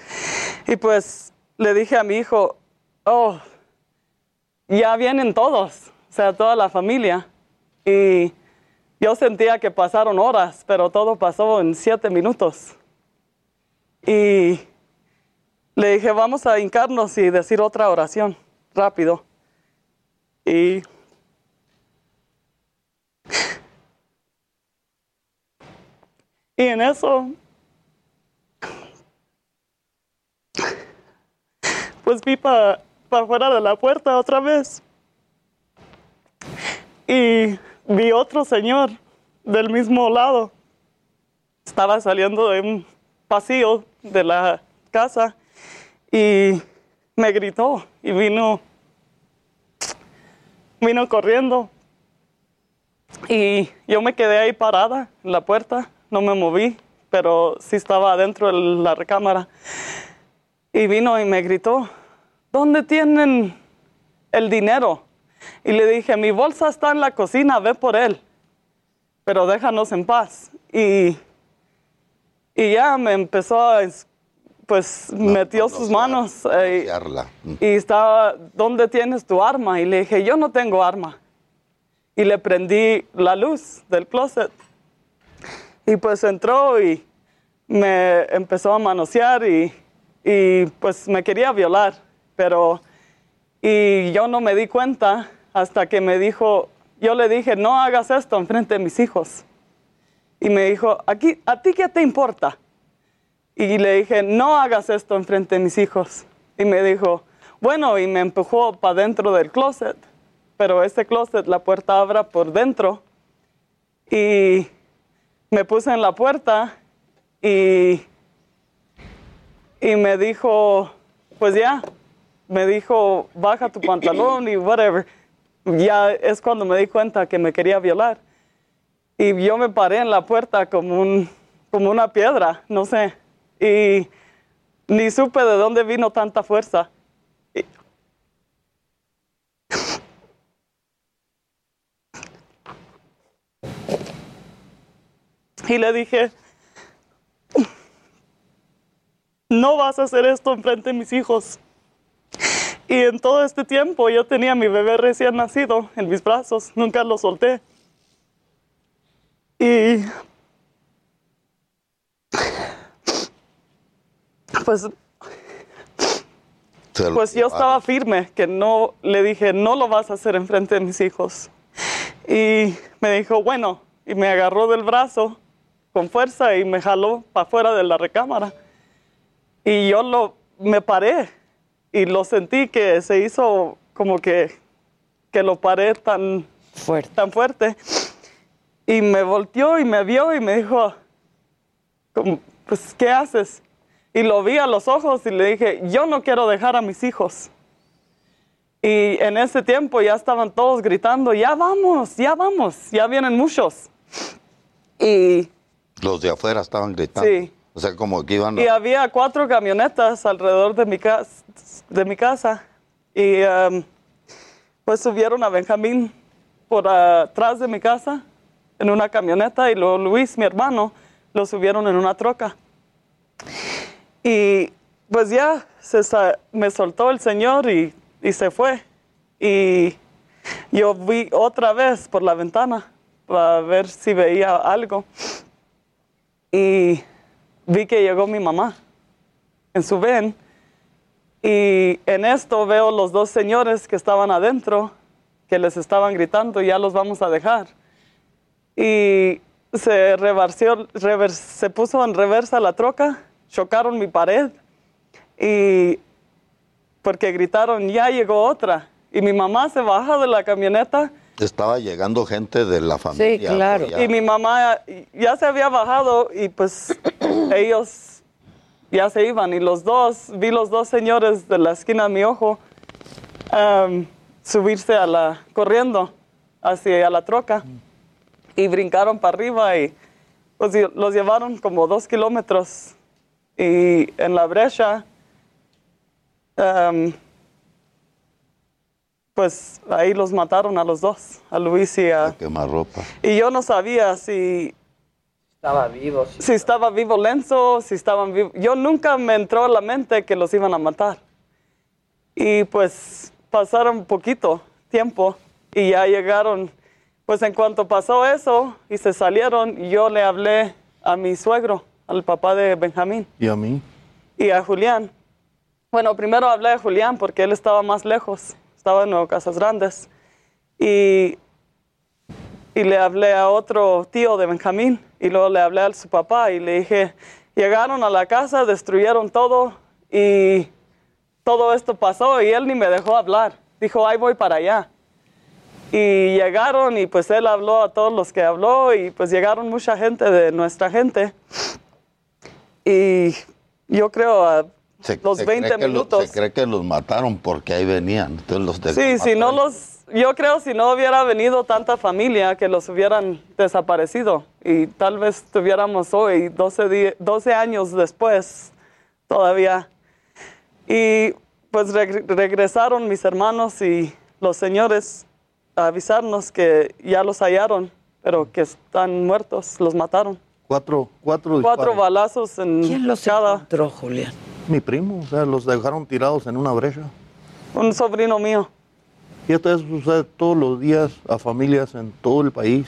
Y pues le dije a mi hijo, oh, ya vienen todos, o sea, toda la familia. Y yo sentía que pasaron horas, pero todo pasó en siete minutos. Y le dije, vamos a hincarnos y decir otra oración, rápido. Y Y en eso, pues vi para afuera de la puerta otra vez. Y vi otro señor del mismo lado. Estaba saliendo de un pasillo de la casa y me gritó y vino, vino corriendo. Y yo me quedé ahí parada en la puerta, no me moví, pero sí estaba adentro de la recámara. Y vino y me gritó, ¿dónde tienen el dinero? Y le dije, mi bolsa está en la cocina, ve por él, pero déjanos en paz. Y, y ya me empezó a, es- pues metió sus manos eh, y estaba, ¿dónde tienes tu arma? Y le dije, yo no tengo arma. Y le prendí la luz del closet. Y pues entró y me empezó a manosear y, y pues me quería violar. Pero, y yo no me di cuenta hasta que me dijo, yo le dije, no hagas esto enfrente de mis hijos. Y me dijo, Aquí, ¿a ti qué te importa? Y le dije, no hagas esto enfrente de mis hijos. Y me dijo, bueno, y me empujó para dentro del closet. Pero ese closet, la puerta abra por dentro. Y me puse en la puerta y, y me dijo, pues ya, me dijo, baja tu pantalón y whatever. Ya es cuando me di cuenta que me quería violar. Y yo me paré en la puerta como, un, como una piedra, no sé. Y ni supe de dónde vino tanta fuerza. Y- le dije, no vas a hacer esto enfrente de mis hijos. Y en todo este tiempo yo tenía a mi bebé recién nacido en mis brazos, nunca lo solté. Y pues Pues yo estaba firme, que no, le dije, no lo vas a hacer enfrente de mis hijos. Y me dijo, bueno, y me agarró del brazo con fuerza y me jaló para afuera de la recámara. Y yo lo, me paré y lo sentí que se hizo como que, que lo paré tan fuerte. tan fuerte. Y me volteó y me vio y me dijo, como, pues, ¿qué haces? Y lo vi a los ojos y le dije, yo no quiero dejar a mis hijos. Y en ese tiempo ya estaban todos gritando, ya vamos, ya vamos, ya vienen muchos. Y, Los de afuera estaban gritando. Sí. O sea, como que iban a... y había cuatro camionetas alrededor de mi, cas- de mi casa. Y um, pues subieron a Benjamín por atrás de mi casa en una camioneta y luego Luis, mi hermano, lo subieron en una troca. Y pues ya se me soltó el Señor y, y se fue. Y yo vi otra vez por la ventana para ver si veía algo. Y vi que llegó mi mamá en su ven. Y en esto veo los dos señores que estaban adentro, que les estaban gritando, ya los vamos a dejar. Y se reversió, rever- se puso en reversa la troca, chocaron mi pared y porque gritaron, ya llegó otra. Y mi mamá se baja de la camioneta Estaba llegando gente de la familia. a apoyar. y mi mamá ya se había bajado y pues ellos ya se iban. Y los dos, vi los dos señores de la esquina de mi ojo subirse a la, corriendo hacia la troca y brincaron para arriba y pues los llevaron como dos kilómetros. Y en la brecha, pues ahí los mataron a los dos, a Luis y a... Quemarropa. Y yo no sabía si Estaba vivo. sí. si estaba vivo Lenzo, si estaban vivos. Yo nunca me entró a la mente que los iban a matar. Y pues pasaron poquito tiempo y ya llegaron. Pues en cuanto pasó eso y se salieron, yo le hablé a mi suegro, al papá de Benjamín ¿Y a mí? y a Julián. Bueno, primero hablé a Julián porque él estaba más lejos, estaba en Nuevo Casas Grandes. Y, y le hablé a otro tío de Benjamín y luego le hablé a su papá y le dije, llegaron a la casa, destruyeron todo y todo esto pasó y él ni me dejó hablar. Dijo, ahí voy para allá. Y llegaron y pues él habló a todos los que habló y pues llegaron mucha gente de nuestra gente. Y yo creo a Se- los se cree 20 que lo- minutos. se cree que los mataron porque ahí venían. Entonces los Sí, si no los, yo creo si no hubiera venido tanta familia que los hubieran desaparecido y tal vez tuviéramos hoy 12, di- 12 años después todavía. Y pues reg- regresaron mis hermanos y los señores a avisarnos que ya los hallaron, pero que están muertos, los mataron. Cuatro, cuatro Cuatro balazos en ¿Quién los cada. encontró, Julián? Mi primo, o sea, los dejaron tirados en una brecha. Un sobrino mío. Y esto sucede todos los días a familias en todo el país.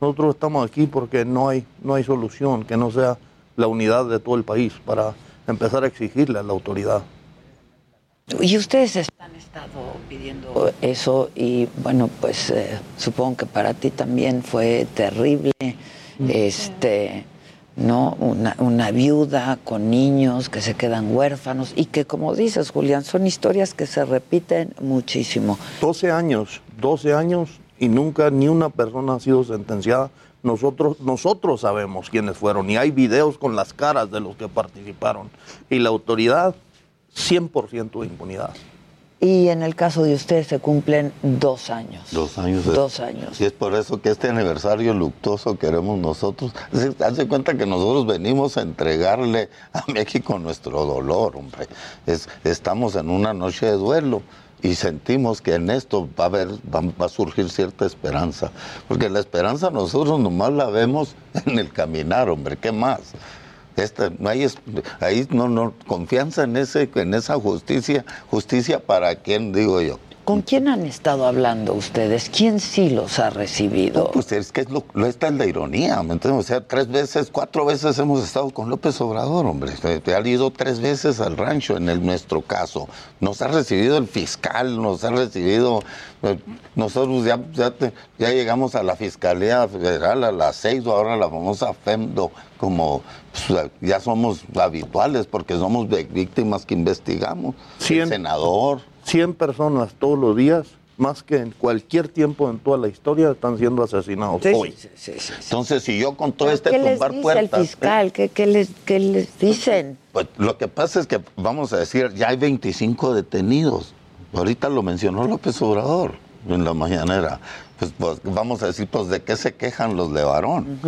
Nosotros estamos aquí porque no hay, no hay solución que no sea la unidad de todo el país para empezar a exigirle a la autoridad. Y ustedes han estado pidiendo eso y bueno, pues eh, supongo que para ti también fue terrible, este, ¿no? Una, una viuda con niños que se quedan huérfanos y que como dices, Julián, son historias que se repiten muchísimo. 12 años, 12 años y nunca ni una persona ha sido sentenciada. Nosotros, nosotros sabemos quiénes fueron y hay videos con las caras de los que participaron. Y la autoridad, 100% de impunidad. Y en el caso de ustedes se cumplen dos años. Dos años. de- Dos años. Y es por eso que este aniversario luctuoso queremos nosotros. Hace cuenta que nosotros venimos a entregarle a México nuestro dolor, hombre. Es, estamos en una noche de duelo y sentimos que en esto va a, haber, va, va a surgir cierta esperanza. Porque la esperanza nosotros nomás la vemos en el caminar, hombre. ¿Qué más? Esta, no hay, ahí no, no, confianza en, ese, en esa justicia. ¿Justicia para quién, digo yo? ¿Con quién han estado hablando ustedes? ¿Quién sí los ha recibido? Pues es que es lo, lo esta es la ironía, ¿me entiendes? O sea, tres veces, cuatro veces hemos estado con López Obrador, hombre. Te ha ido tres veces al rancho en el, nuestro caso. Nos ha recibido el fiscal, nos ha recibido. eh, Nosotros ya, ya, te- ya llegamos a la Fiscalía Federal a las seis, o ahora la famosa FEMDO, como pues, ya somos habituales porque somos víctimas que investigamos. El senador. 100 personas todos los días, más que en cualquier tiempo en toda la historia, están siendo asesinados hoy. Entonces, si yo con todo ¿Pero este ¿Qué les tumbar dice puertas. el fiscal? ¿Qué, qué les, ¿Qué les dicen? Pues lo que pasa es que, vamos a decir, ya hay 25 detenidos. Ahorita lo mencionó López Obrador en la mañanera. Pues, pues, vamos a decir, pues de qué se quejan los de varón.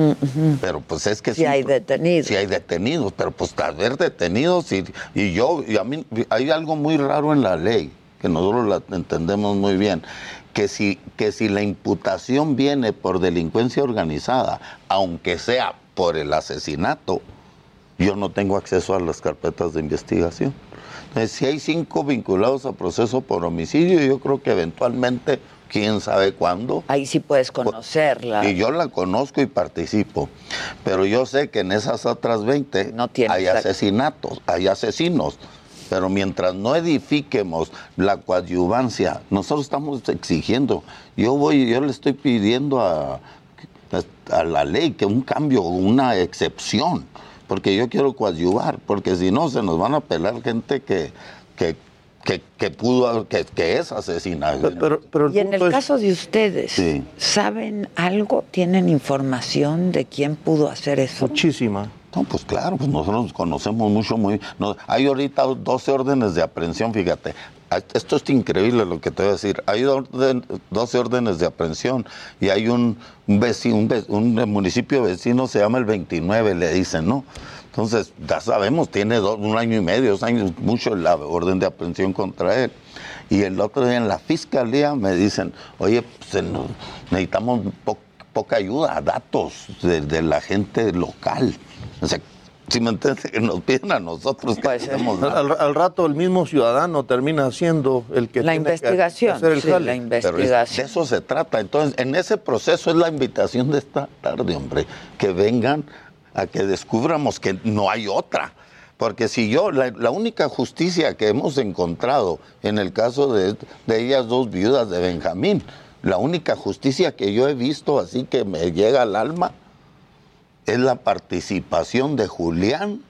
Pero pues es que Si hay detenidos. Sí hay detenidos, pero pues ver detenidos y, y yo, y a mí hay algo muy raro en la ley, que nosotros la entendemos muy bien, que si, que si la imputación viene por delincuencia organizada, aunque sea por el asesinato, yo no tengo acceso a las carpetas de investigación. Entonces, si hay cinco vinculados a proceso por homicidio, yo creo que eventualmente, quién sabe cuándo. Ahí sí puedes conocerla. Y yo la conozco y participo. Pero yo sé que en esas otras 20 hay asesinatos, hay asesinos. Pero mientras no edifiquemos la coadyuvancia, nosotros estamos exigiendo. Yo voy, yo le estoy pidiendo a, a la ley que un cambio, una excepción, porque yo quiero coadyuvar, porque si no se nos van a pelar gente que, que, que, que pudo, que, que es asesina. y en el caso de ustedes, Sí. ¿saben algo? ¿Tienen información de quién pudo hacer eso? Muchísima. No, pues claro, pues nosotros nos conocemos mucho, muy... no, hay ahorita 12 órdenes de aprehensión, fíjate. Ah, Esto es increíble lo que te voy a decir. Hay orden- 12 órdenes de aprehensión y hay un, un vecino, un, un municipio vecino, se llama el 29, le dicen, ¿no? Entonces, ya sabemos, tiene dos- un año y medio, dos años, mucho la orden de aprehensión contra él. Y el otro día en la fiscalía me dicen, oye, pues, necesitamos po- poca ayuda, datos de, de la gente local. O sea, si me entiendes, que nos piden a nosotros que hacemos Al, al- al rato el mismo ciudadano termina siendo el que La tiene que investigación, hacer el sí, jale. la Pero investigación. de eso se trata. Entonces, en ese proceso es la invitación de esta tarde, hombre, que vengan a que descubramos que no hay otra. Porque si yo, la, la única justicia que hemos encontrado en el caso de, de ellas dos viudas de Benjamín, la única justicia que yo he visto así que me llega al alma es la participación de Julián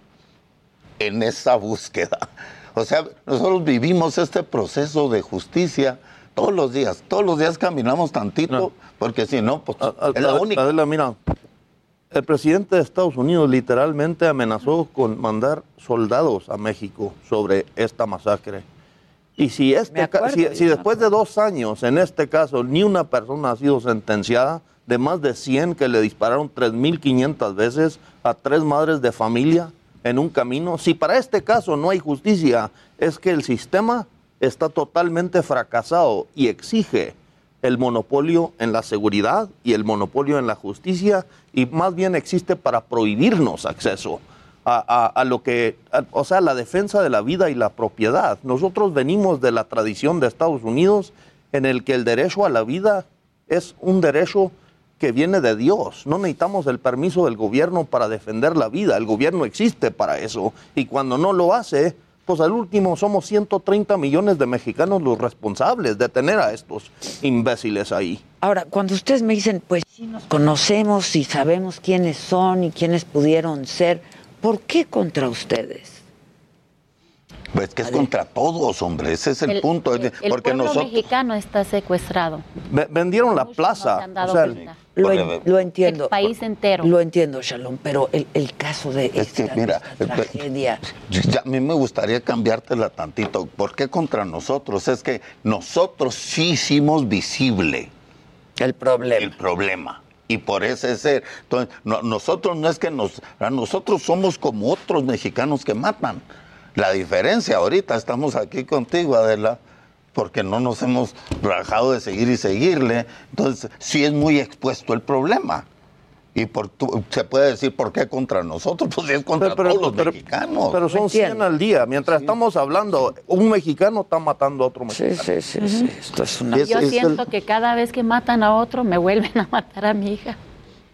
en esa búsqueda. O sea, nosotros vivimos este proceso de justicia todos los días. Todos los días caminamos tantito, porque si no, pues es la única. Adela, mira, el presidente de Estados Unidos literalmente amenazó con mandar soldados a México sobre esta masacre. Y si, este, acuerdo, si, si después de dos años, en este caso, ni una persona ha sido sentenciada, de más de 100 que le dispararon 3.500 veces a tres madres de familia en un camino, si para este caso no hay justicia, es que el sistema está totalmente fracasado y exige el monopolio en la seguridad y el monopolio en la justicia y más bien existe para prohibirnos acceso a, a- lo que, o sea, la defensa de la vida y la propiedad. Nosotros venimos de la tradición de Estados Unidos en el que el derecho a la vida es un derecho que viene de Dios. No necesitamos el permiso del gobierno para defender la vida. El gobierno existe para eso. Y cuando no lo hace, pues al último somos 130 millones de mexicanos los responsables de tener a estos imbéciles ahí. Ahora, cuando ustedes me dicen, pues sí nos conocemos y sabemos quiénes son y quiénes pudieron ser, ¿por qué contra ustedes? Pues que es contra todos, hombre. Ese es el, punto. El, el porque pueblo nosotros. mexicano está secuestrado. Ve- vendieron la plaza. han dado o sea. Lo, en- lo entiendo. El país entero. Lo entiendo, Shalom, pero el, el caso de Es que, mira, esta tragedia. Ya, a mí me gustaría cambiártela tantito. ¿Por qué contra nosotros? Es que nosotros sí hicimos visible el problema. El problema. Y por ese ser. Entonces, no- nosotros no es que nos. Nosotros somos como otros mexicanos que matan. La diferencia ahorita, estamos aquí contigo, Adela, porque no nos hemos rajado de seguir y seguirle. Entonces, sí es muy expuesto el problema. Y por tu- se puede decir, ¿por qué contra nosotros? Pues es contra todos los mexicanos. Pero son 100 al día. Mientras estamos hablando, un mexicano está matando a otro mexicano. Sí, sí, sí. Esto es una... Yo siento que cada vez que matan a otro, me vuelven a matar a mi hija.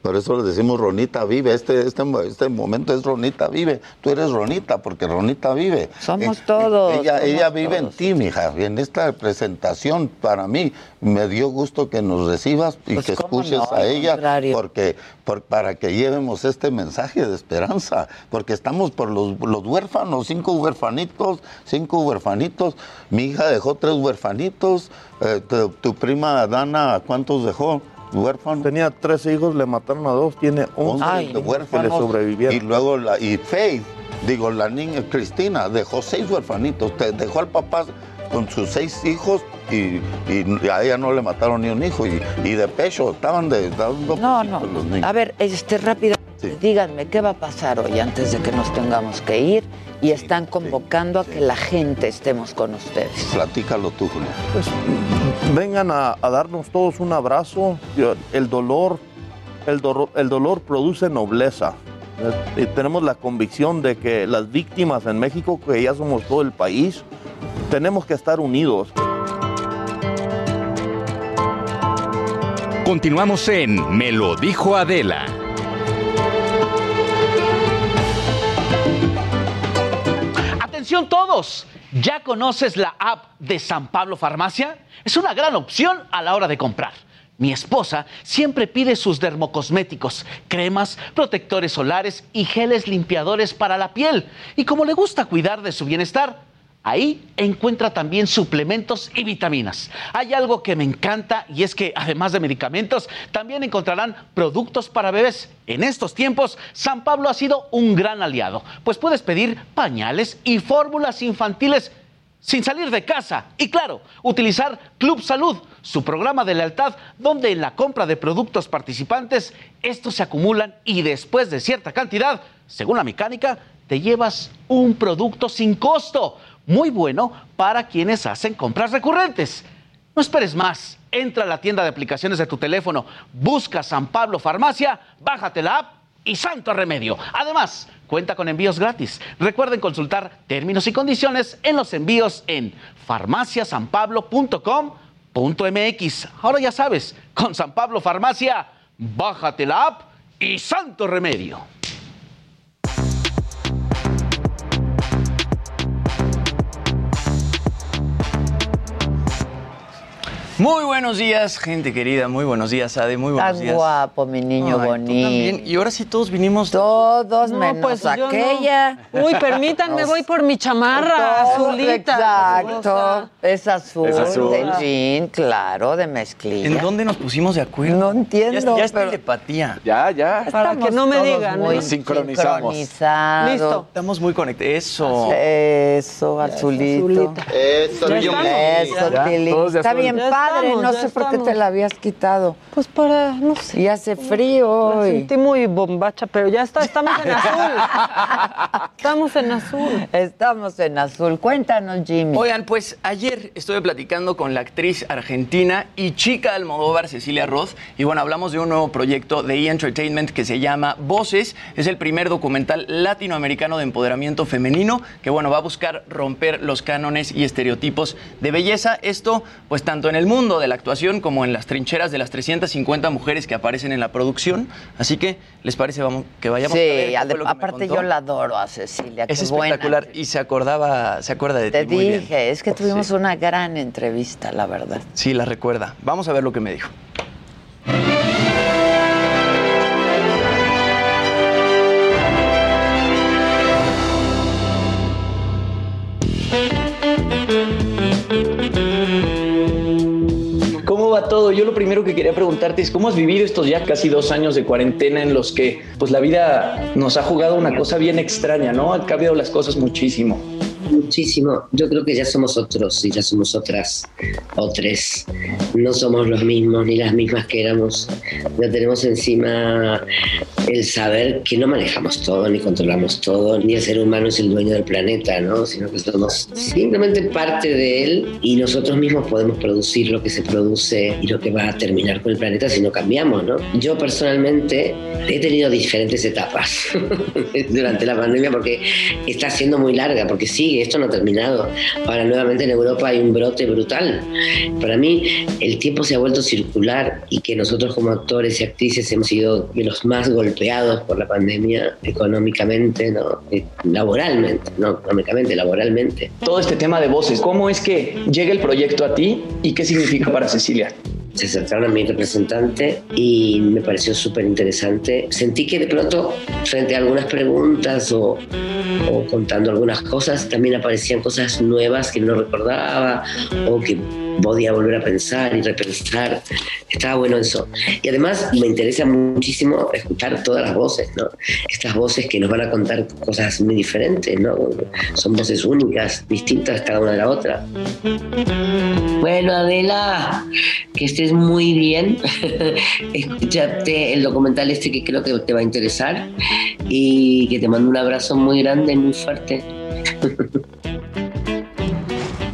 Por eso le decimos Ronita vive. Este, este, este momento es Ronita vive. Tú eres Ronita porque Ronita vive. Somos Eh, todos, Ella, somos ella vive todos. en ti, mija. Y en esta presentación, para mí, me dio gusto que nos recibas y Pues, que ¿cómo escuches no? a ella. contrario. Porque, por- para que llevemos este mensaje de esperanza. Porque estamos por los, los huérfanos, cinco huérfanitos, cinco huérfanitos. Mi hija dejó tres huérfanitos. Eh, tu, tu prima Dana, ¿cuántos dejó? Huérfanos. Tenía tres hijos, le mataron a dos, tiene 11 11 que le huérfanos. sobrevivieron. Y luego la, y Faith, digo, la niña Cristina, dejó seis huérfanitos, te- dejó al papá con sus seis hijos y, y a ella no le mataron ni un hijo. Y, y de pecho, estaban de dando No, no. los niños. A ver, este, rápido, díganme, ¿qué va a pasar hoy antes de que nos tengamos que ir? Y están convocando a que la gente estemos con ustedes. Platícalo tú, Julio. Pues, vengan a, a darnos todos un abrazo. Yo- El dolor, el, dolor, el dolor produce nobleza. Eh, Y tenemos la convicción de que las víctimas en México, que ya somos todo el país, tenemos que estar unidos. Continuamos en Me lo dijo Adela. Todos, ¿ya conoces la app de San Pablo Farmacia? Es una gran opción a la hora de comprar. Mi esposa siempre pide sus dermocosméticos, cremas, protectores solares y geles limpiadores para la piel. Y como le gusta cuidar de su bienestar, ahí encuentra también suplementos y vitaminas. Hay algo que me encanta y es que además de medicamentos, también encontrarán productos para bebés. En estos tiempos, San Pablo ha sido un gran aliado, pues puedes pedir pañales y fórmulas infantiles sin salir de casa. Y claro, utilizar Club Salud, su programa de lealtad, donde en la compra de productos participantes, estos se acumulan y después de cierta cantidad, según la mecánica, te llevas un producto sin costo. Muy bueno para quienes hacen compras recurrentes. No esperes más. Entra a la tienda de aplicaciones de tu teléfono, busca San Pablo Farmacia, bájate la app y santo remedio. Además, cuenta con envíos gratis. Recuerden consultar términos y condiciones en los envíos en farmaciasanpablo.com.mx. Ahora ya sabes, con San Pablo Farmacia, bájate la app y santo remedio. Muy buenos días, gente querida. Muy buenos días, Ade. Muy buenos Tan días. guapo, mi niño Ay, tú bonito. también. Y ahora sí todos vinimos. Todos No, menos pues yo no. aquella. Uy, permítanme, Nos- voy por mi chamarra Todo, azulita. Exacto. Es azul, Es azul. de jean, claro, de mezclilla. ¿En dónde nos pusimos de acuerdo? No entiendo, Ya, ya es pero- telepatía. Ya, ya. Para que no me digan. muy ¿eh? sincronizamos. sincronizados. Listo. Estamos muy conectados. Eso. Eso, azulito. azulita. Eso, Ya estamos. Eso, Ya, Tili. todos de Está azul. bien Ya padre, estamos, no sé por qué te la habías quitado. Pues para, no sé. Y hace frío hoy. sentí muy bombacha, pero ya está, estamos en azul. Estamos en azul. Estamos en azul. Cuéntanos, Jimmy. Oigan, pues ayer estuve platicando con la actriz argentina y chica Almodóvar, Cecilia Roth, y bueno, hablamos de un nuevo proyecto de E! Entertainment que se llama Voces. Es el primer documental latinoamericano de empoderamiento femenino que bueno, va a buscar romper los cánones y estereotipos de belleza. Esto, pues tanto en el mundo de la actuación como en las trincheras de las 350 mujeres que aparecen en la producción. Así que, ¿les parece vamos, que vayamos a ver? Sí, qué ade- fue lo que me aparte yo la adoro a Cecilia. Es qué buena. espectacular y se acordaba, se acuerda de Te ti muy bien. dije, es que tuvimos Sí. una gran entrevista, la verdad. Sí, la recuerda. Vamos a ver lo que me dijo. Todo? Yo lo primero que quería preguntarte es cómo has vivido estos ya casi dos años de cuarentena en los que pues la vida nos ha jugado una cosa bien extraña, ¿no? Han cambiado las cosas muchísimo. Muchísimo. Yo creo que ya somos otros y ya somos otras, otros. No somos los mismos ni las mismas que éramos. Ya tenemos encima el saber que no manejamos todo ni controlamos todo, ni el ser humano es el dueño del planeta, ¿no? Sino que somos simplemente parte de él y nosotros mismos podemos producir lo que se produce y lo que va a terminar con el planeta si no cambiamos, ¿no? Yo personalmente he tenido diferentes etapas durante la pandemia porque está siendo muy larga, porque sigue, esto no ha terminado. Ahora nuevamente en Europa hay un brote brutal. Para mí el tiempo se ha vuelto circular y que nosotros como actores y actrices hemos sido de los más golpeados por la pandemia económicamente, ¿no? Eh, laboralmente, no económicamente, laboralmente. Todo este tema de voces, ¿cómo es que llega el proyecto a ti y qué significa para Cecilia? Se acercaron a mi representante y me pareció súper interesante. Sentí que de pronto, frente a algunas preguntas o, o contando algunas cosas, también aparecían cosas nuevas que no recordaba o que podía volver a pensar y repensar. Estaba bueno eso. Y además me interesa muchísimo escuchar todas las voces, ¿no? Estas voces que nos van a contar cosas muy diferentes, ¿no? Son voces únicas, distintas cada una de la otra. Bueno, Adela, que estés muy bien. Escúchate el documental este que creo que te va a interesar y que te mando un abrazo muy grande, muy fuerte.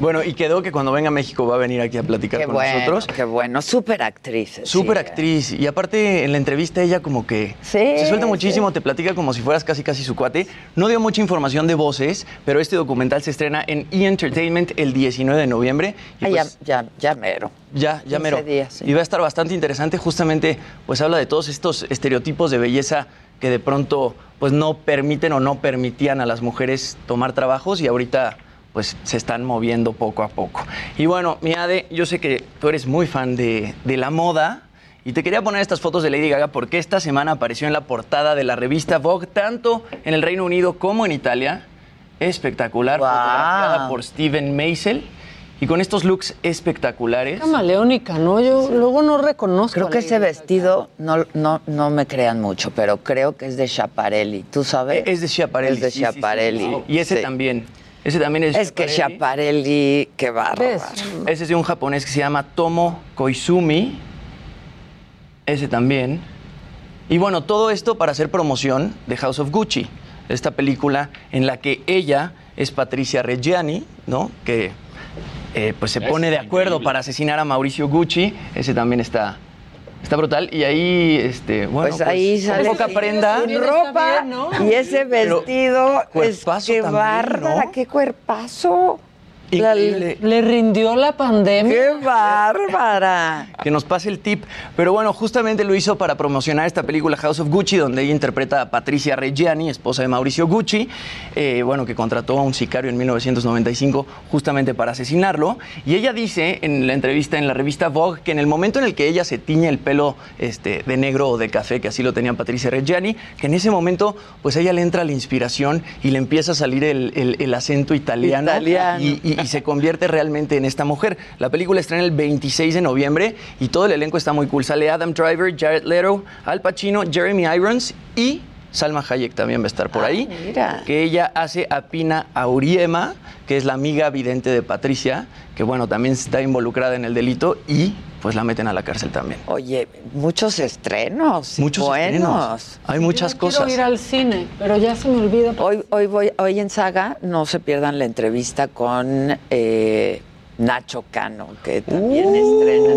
Bueno, y quedó que cuando venga a México va a venir aquí a platicar Qué con bueno, nosotros. qué bueno. Súper actriz. Súper actriz. Y aparte, en la entrevista ella como que se suelta muchísimo, te platica como si fueras casi casi su cuate. No dio mucha información de voces, pero este documental se estrena en E! Entertainment el 19 de noviembre. Y ya, pues, ya, ya mero. ya, ya 15 mero. días, sí. Y va a estar bastante interesante. Justamente, pues habla de todos estos estereotipos de belleza que de pronto, pues no permiten o no permitían a las mujeres tomar trabajos y ahorita, pues se están moviendo poco a poco. Y bueno, mi Ade, yo sé que tú eres muy fan de, de la moda. Y te quería poner estas fotos de Lady Gaga porque esta semana apareció en la portada de la revista Vogue, tanto en el Reino Unido como en Italia. Espectacular, fotografiada por Steven Meisel. Y con estos looks espectaculares. Camaleónica, ¿no? Yo luego no reconozco. Creo que ese vestido, no, no, no me crean mucho, pero creo que es de Schiaparelli. ¿Tú sabes? Es de Schiaparelli. Es de sí, sí, sí. Schiaparelli. Y ese Sí. también. Ese también es Es que Schiaparelli, qué bárbaro. Ese es de un japonés que se llama Tomo Koizumi. Ese también. Y bueno, todo esto para hacer promoción de House of Gucci, esta película en la que ella es Patricia Reggiani, ¿no? Que eh, pues se Es pone de acuerdo increíble. para asesinar a Mauricio Gucci. Ese también está, está brutal. Y ahí, este, bueno, pues ahí con sale poca prenda. sin ropa y ese Pero vestido es cuerpazo que también, bárbara, ¿no? qué cuerpazo. Increíble. Le rindió la pandemia. ¡Qué bárbara! que nos pase el tip. Pero bueno, justamente lo hizo para promocionar esta película House of Gucci, donde ella interpreta a Patricia Reggiani, esposa de Mauricio Gucci, eh, bueno, que contrató a un sicario en 1995 justamente para asesinarlo. Y ella dice en la entrevista en la revista Vogue que en el momento en el que ella se tiñe el pelo este, de negro o de café, que así lo tenía Patricia Reggiani, que en ese momento pues a ella le entra la inspiración y le empieza a salir el, el- el acento italiano, Italiano. Y, y- y se convierte realmente en esta mujer. La película estrena el 26 de noviembre y todo el elenco está muy cool. Sale Adam Driver, Jared Leto, Al Pacino, Jeremy Irons y Salma Hayek también va a estar por ahí. mira. Que ella hace a Pina Auriema, que es la amiga vidente de Patricia, que bueno, también está involucrada en el delito y pues la meten a la cárcel también. Oye, muchos estrenos. Muchos buenos. estrenos. Hay muchas cosas. Quiero ir al cine, pero ya se me olvida. Hoy, hoy, voy, hoy en Saga, no se pierdan la entrevista con eh, Nacho Cano, que también estrena.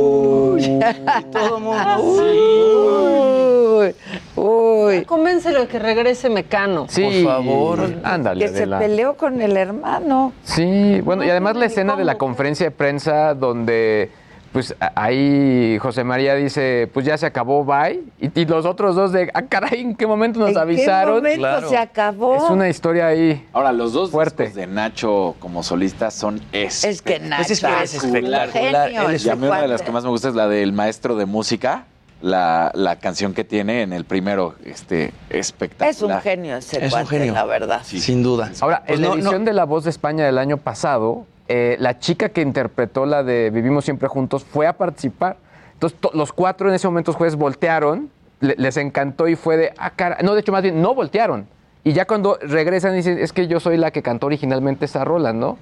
Todo Uy, uy. Convéncelo de que regrese Mecano. Sí, Por favor. Ándale, Que se peleó con el hermano. Sí, bueno, y además la escena de la conferencia de prensa donde pues ahí José María dice, pues ya se acabó, bye. Y, y los otros dos de, ah, caray, ¿en qué momento nos ¿En qué avisaron? momento Claro. se acabó? Es una historia ahí. Ahora, los dos Fuerte. discos de Nacho como solista son espectaculares. Es que Nacho es que es espectacular. genio, Él es Y a mí una de las que más me gusta es la del maestro de música. La, la canción que tiene en el primero, este, espectacular. Es un genio ese Es un cuate, genio. la verdad. Sin duda. Ahora, Pues en la no- edición de La Voz de España del año pasado, eh, la chica que interpretó la de Vivimos Siempre Juntos fue a participar. Entonces, to- los cuatro en ese momento los jueces voltearon, le- les encantó y fue de, ah, cara. No, de hecho, más bien, no voltearon. Y ya cuando regresan dicen, es que yo soy la que cantó originalmente esa rola, ¿no?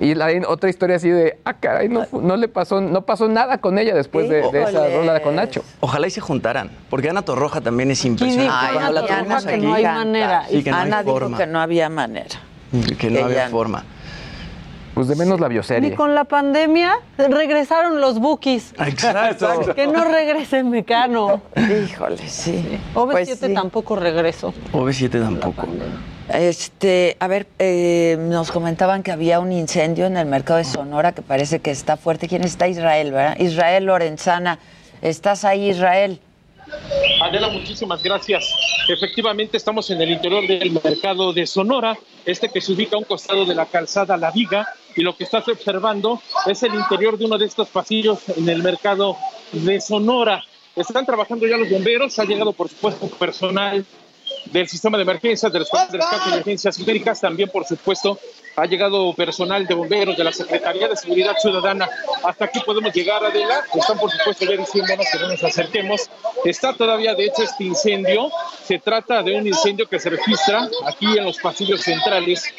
Y la, otra historia así de, ah, caray, no, no le pasó, no pasó nada con ella después de, de esa rola con Nacho. Ojalá y se juntaran, porque Ana Torroja también es impresionante. Ay, Cuando la Ana que aquí, no hay manera. Sí, que no hay Ana dijo forma. que no había manera. que no que había forma. Pues de menos la Ni bioserie. con la pandemia regresaron los bookies. Exacto. Que no regrese Mecano. Híjole, sí. OV7 Pues sí. tampoco regresó. OV7 tampoco. Este, a ver, eh, nos comentaban que había un incendio en el mercado de Sonora que parece que está fuerte. ¿Quién está? Israel, ¿verdad? Israel Lorenzana. ¿Estás ahí, Israel? Adela, muchísimas gracias. Efectivamente, estamos en el interior del mercado de Sonora, este que se ubica a un costado de la calzada La Viga, y lo que estás observando es el interior de uno de estos pasillos en el mercado de Sonora. Están trabajando ya los bomberos, ha llegado, por supuesto, personal del sistema de emergencias, de los de rescate y emergencias médicas, también, por supuesto, ha llegado personal de bomberos de la Secretaría de Seguridad Ciudadana. Hasta aquí podemos llegar, Adela. Están, por supuesto, ya diciéndonos que no nos acerquemos. Está todavía, de hecho, este incendio. Se trata de un incendio que se registra aquí en los pasillos centrales,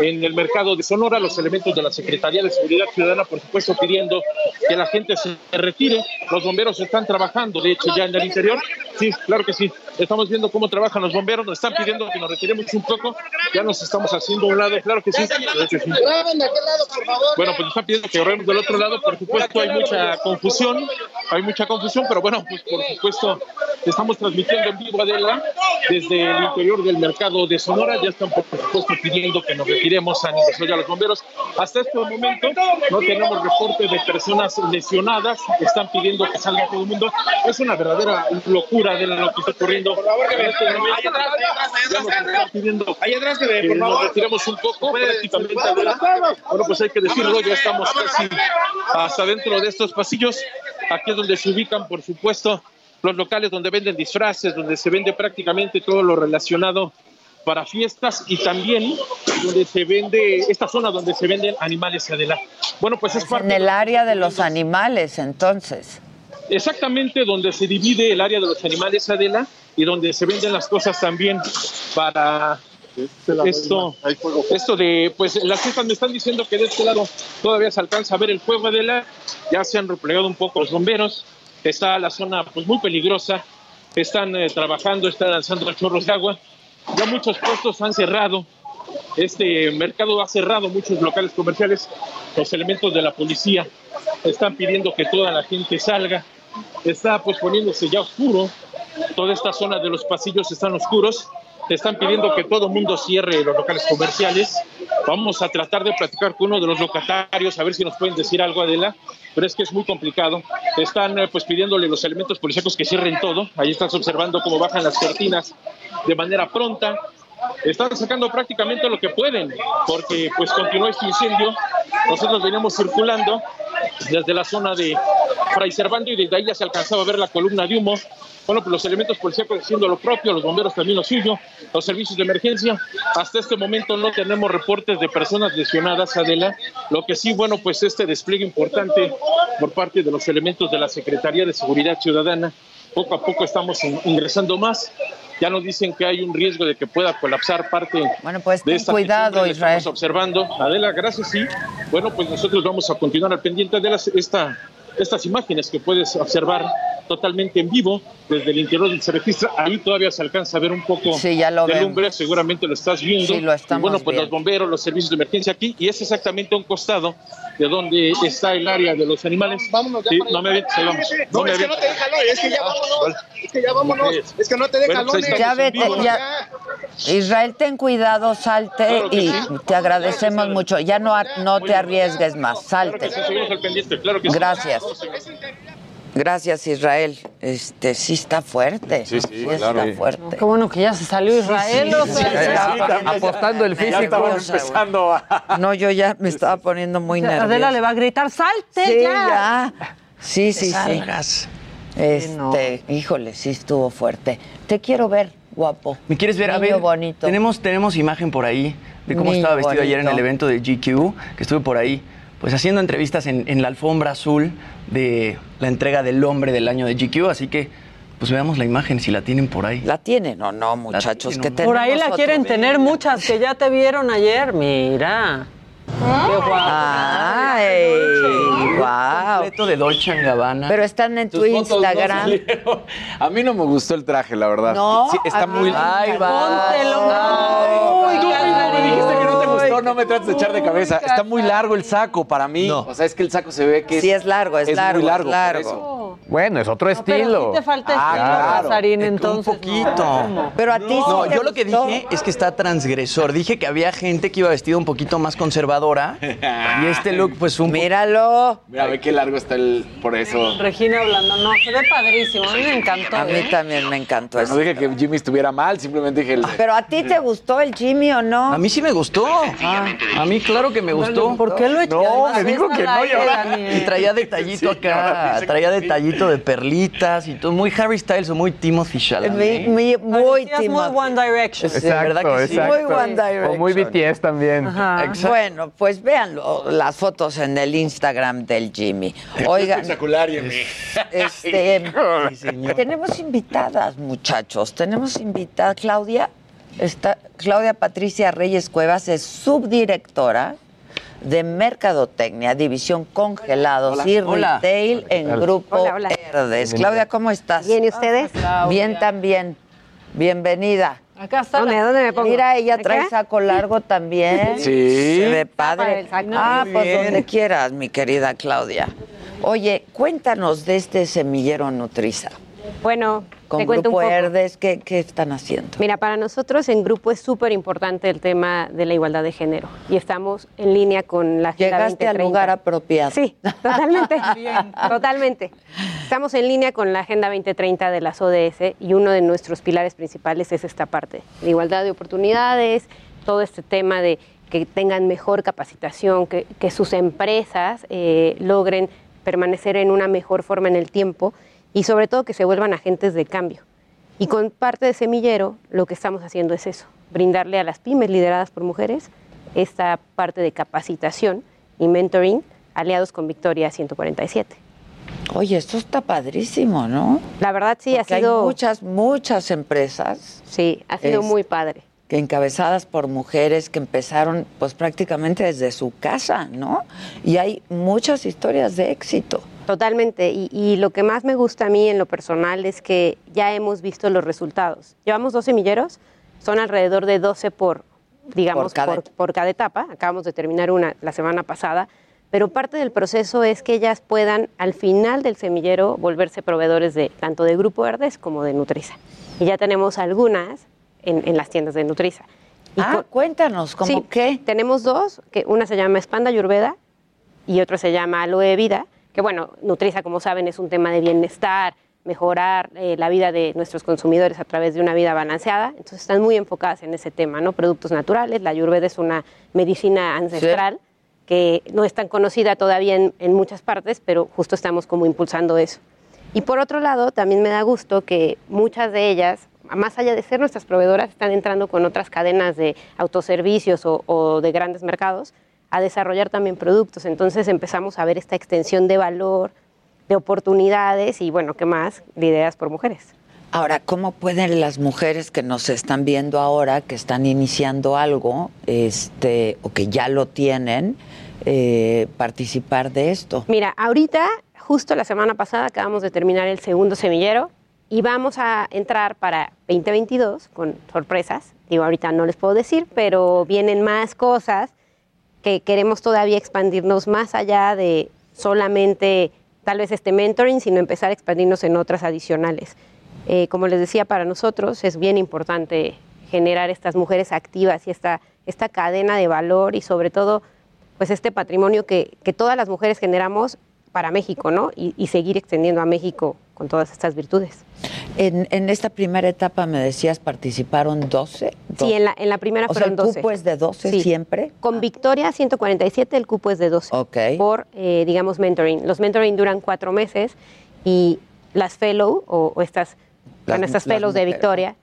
en el mercado de Sonora. Los elementos de la Secretaría de Seguridad Ciudadana, por supuesto, pidiendo que la gente se retire. Los bomberos están trabajando, de hecho, ya en el interior. Sí, claro que sí. Estamos viendo cómo trabajan los bomberos. Nos están pidiendo que nos retiremos un poco. Ya nos estamos haciendo un lado, claro que sí. Bueno, pues nos están pidiendo que corremos del otro lado. Por supuesto, hay mucha confusión. Hay mucha confusión, pero bueno, pues por supuesto, estamos transmitiendo en vivo, Adela, desde el interior del mercado de Sonora. Ya están, por supuesto, pidiendo que nos retiremos a a los bomberos. Hasta este momento no tenemos reporte de personas lesionadas. Están pidiendo que salga todo el mundo. Es una verdadera locura de lo que está ocurriendo. En este ya nos están pidiendo Ahí atrás, que que por nos favor. retiremos un poco, prácticamente. Bueno, pues hay que decirlo, ya estamos casi hasta dentro de estos pasillos. Aquí es donde se ubican, por supuesto, los locales donde venden disfraces, donde se vende prácticamente todo lo relacionado para fiestas y también donde se vende, esta zona donde se venden animales Adela. Bueno, pues es parte En el área de los animales, entonces. exactamente donde se divide el área de los animales Adela y donde se venden las cosas también para esto, esto de, pues las fiestas me están diciendo que de este lado todavía se alcanza a ver el fuego Adela, ya se han replegado un poco los bomberos, está la zona pues muy peligrosa, están eh, trabajando, están lanzando chorros de agua, ya muchos puestos han cerrado, este mercado ha cerrado muchos locales comerciales, los elementos de la policía están pidiendo que toda la gente salga, está pues poniéndose ya oscuro, toda esta zona de los pasillos están oscuros, están pidiendo que todo el mundo cierre los locales comerciales, vamos a tratar de platicar con uno de los locatarios, a ver si nos pueden decir algo, Adela, pero es que es muy complicado, están eh, pues pidiéndole los elementos policíacos que cierren todo, ahí estás observando cómo bajan las cortinas de manera pronta, están sacando prácticamente lo que pueden, porque pues continúa este incendio. Nosotros veníamos circulando desde la zona de Fray Servando y desde ahí ya se alcanzaba a ver la columna de humo. Bueno, pues los elementos policíacos haciendo lo propio, los bomberos también lo suyo, los servicios de emergencia. Hasta este momento no tenemos reportes de personas lesionadas, Adela. Lo que sí, bueno, pues este despliegue importante por parte de los elementos de la Secretaría de Seguridad Ciudadana. Poco a poco estamos in- ingresando más. Ya nos dicen que hay un riesgo de que pueda colapsar parte Bueno, pues de esta cuidado, Israel. Estamos observando. Adela, gracias, sí. Bueno, pues nosotros vamos a continuar al pendiente de las, esta, estas imágenes que puedes observar totalmente en vivo desde el interior del se registra. Ahí todavía se alcanza a ver un poco Sí, ya lo de vemos. lumbre, seguramente lo estás viendo. Sí, lo estamos Y bueno, pues viendo. los bomberos, los servicios de emergencia aquí, y es exactamente a un costado de donde está el área de los animales. Vámonos ya Sí, no me avientes, vamos. No, me es que no te deja, no, es que ya vámonos. Es que ya vámonos. Es que no te deja, Bueno, pues. Ya vete, vivo. ya. Israel, ten cuidado, salte Claro y sí. te agradecemos mucho. Ya no, no te arriesgues más, Claro salte. que sí, al pendiente, claro que sí. Gracias. Gracias, Israel. Este sí está fuerte. Sí, sí, está claro. fuerte. Qué bueno que ya se salió Israel. o sea, apostando el físico. Empezando a... No, yo ya me estaba poniendo muy nerviosa. Adela le va a gritar, salte Sí, ya. ya. Sí, sí, sí. Salgas. Este, híjole, sí estuvo fuerte. Te quiero ver, guapo. ¿Me quieres ver? A ver, bonito. Tenemos, tenemos imagen por ahí de cómo Niño estaba vestido ayer en el evento de GQ, que estuve por ahí, pues haciendo entrevistas en, en la alfombra azul de la entrega del hombre del año de GQ, así que Pues veamos la imagen si la tienen por ahí. ¿La tienen o no, muchachos? que Por ahí la quieren tener muchas que ya te vieron ayer. Mira. Qué guapo. Ay, wow. Completo de Dolce Gabbana. Pero están en tu Tus Instagram. A mí no me gustó el traje, la verdad. No, Sí, está muy. Ahí va. Póntelo. Ay, Uy, tú Carmen. No no me trates de echar de cabeza. Está muy largo el saco para mí. O sea, es que el saco se ve que Sí, es largo, es largo, muy largo. es largo. eso. Bueno, es otro Pero estilo. sí te falta Ah, estilo, claro. Casarín, entonces. Un poquito. Pero a ti sí No, te yo lo que dije es que está transgresor. Dije que había gente que iba vestido un poquito más conservadora. y este look, pues un. Míralo. Mira, ve qué largo está el. Por eso. Regina hablando, no, se ve padrísimo. A mí me encantó. A mí ¿eh? también me encantó No eso. dije que Jimmy estuviera mal, simplemente dije el. Pero a ti te gustó el Jimmy o no? A mí sí me gustó. A mí, claro que me gustó. ¿Por qué lo echó? No, me dijo que no, y ahora- Y traía detallito Sí, acá, traía detallito de perlitas y todo, muy Harry Styles o muy Timothy Chalamet. mi- muy Parecías muy Timothy. One Direction. Sí, ¿verdad que sí? Muy One Direction. O muy BTS también. Ajá. Bueno, pues véanlo, las fotos en el Instagram del Jimmy. Oigan, Espectacular, Jimmy. este, Sí, señor. tenemos invitadas, muchachos. Tenemos invitada Claudia. Está, Claudia Patricia Reyes Cuevas es subdirectora de Mercadotecnia, División Congelados Hola. y Hola. Retail en. Grupo. Verdes. Claudia, ¿cómo estás? Bien, ¿y ustedes? Bien también. Bienvenida. Acá está. ¿Dónde, la- dónde me pongo? Mira, ella ¿Acá? trae saco largo también. Sí. Se ve padre padre. el saco. Ah, Muy pues bien. donde quieras, mi querida Claudia. Oye, cuéntanos de este semillero Nutriza. Bueno, Con te Grupo poco. Verdes, ¿qué, qué están haciendo? Mira, para nosotros en grupo es súper importante el tema de la igualdad de género y estamos en línea con la Agenda Llegaste al 2030. lugar apropiado. Sí, totalmente. Totalmente. Estamos en línea con la Agenda 2030 de las ODS y uno de nuestros pilares principales es esta parte, de igualdad de oportunidades, todo este tema de que tengan mejor capacitación, que, que sus empresas eh, logren permanecer en una mejor forma en el tiempo y sobre todo que se vuelvan agentes de cambio. Y con parte de Semillero lo que estamos haciendo es eso, brindarle a las pymes lideradas por mujeres esta parte de capacitación y mentoring aliados con Victoria 147. Oye, esto está padrísimo, ¿no? La verdad sí Porque ha sido hay muchas, muchas empresas sí, ha sido Es- muy padre. que encabezadas por mujeres que empezaron pues prácticamente desde su casa, ¿no? Y hay muchas historias de éxito. Totalmente. Y, y lo que más me gusta a mí en lo personal es que ya hemos visto los resultados. Llevamos dos semilleros, son alrededor de 12 por, digamos, Por cada por, por cada etapa. Acabamos de terminar una la semana pasada. Pero parte del proceso es que ellas puedan, al final del semillero, volverse proveedores de tanto de Grupo Verdes como de Nutriza. Y ya tenemos algunas en, en las tiendas de Nutriza. Y Ah, cuéntanos, ¿cómo Sí, qué? Tenemos dos, que una se llama Espanda Ayurveda y otro se llama Aloe Vida, que bueno, Nutriza, como saben, es un tema de bienestar, mejorar eh, la vida de nuestros consumidores a través de una vida balanceada. Entonces están muy enfocadas en ese tema, ¿no? Productos naturales. La Ayurveda es una medicina ancestral que no es tan conocida todavía en, en muchas partes, pero justo estamos como impulsando eso. Y por otro lado, también me da gusto que muchas de ellas, más allá de ser nuestras proveedoras, están entrando con otras cadenas de autoservicios o, o de grandes mercados a desarrollar también productos. Entonces empezamos a ver esta extensión de valor, de oportunidades y, bueno, ¿qué más? Lideradas por mujeres. Ahora, ¿cómo pueden las mujeres que nos están viendo ahora, que están iniciando algo, este, o que ya lo tienen, eh, participar de esto? Mira, ahorita, justo la semana pasada, acabamos de terminar el segundo semillero y vamos a entrar para 2022 con sorpresas. Digo, ahorita no les puedo decir, pero vienen más cosas que queremos todavía expandirnos más allá de solamente tal vez este mentoring, sino empezar a expandirnos en otras adicionales. Eh, como les decía, para nosotros es bien importante generar estas mujeres activas y esta, esta cadena de valor y sobre todo pues este patrimonio que, que todas las mujeres generamos para México, ¿no? Y, y seguir extendiendo a México con todas estas virtudes. En, en esta primera etapa, me decías, participaron 12. Sí, en la, en la primera O sea, fueron el 12. cupo es de 12 Sí. siempre. Con Victoria 147 el cupo es de 12. Ok. Por, eh, digamos, mentoring. Los mentoring duran cuatro meses y las fellow o, o estas, Las- bueno, estas fellows de. Victoria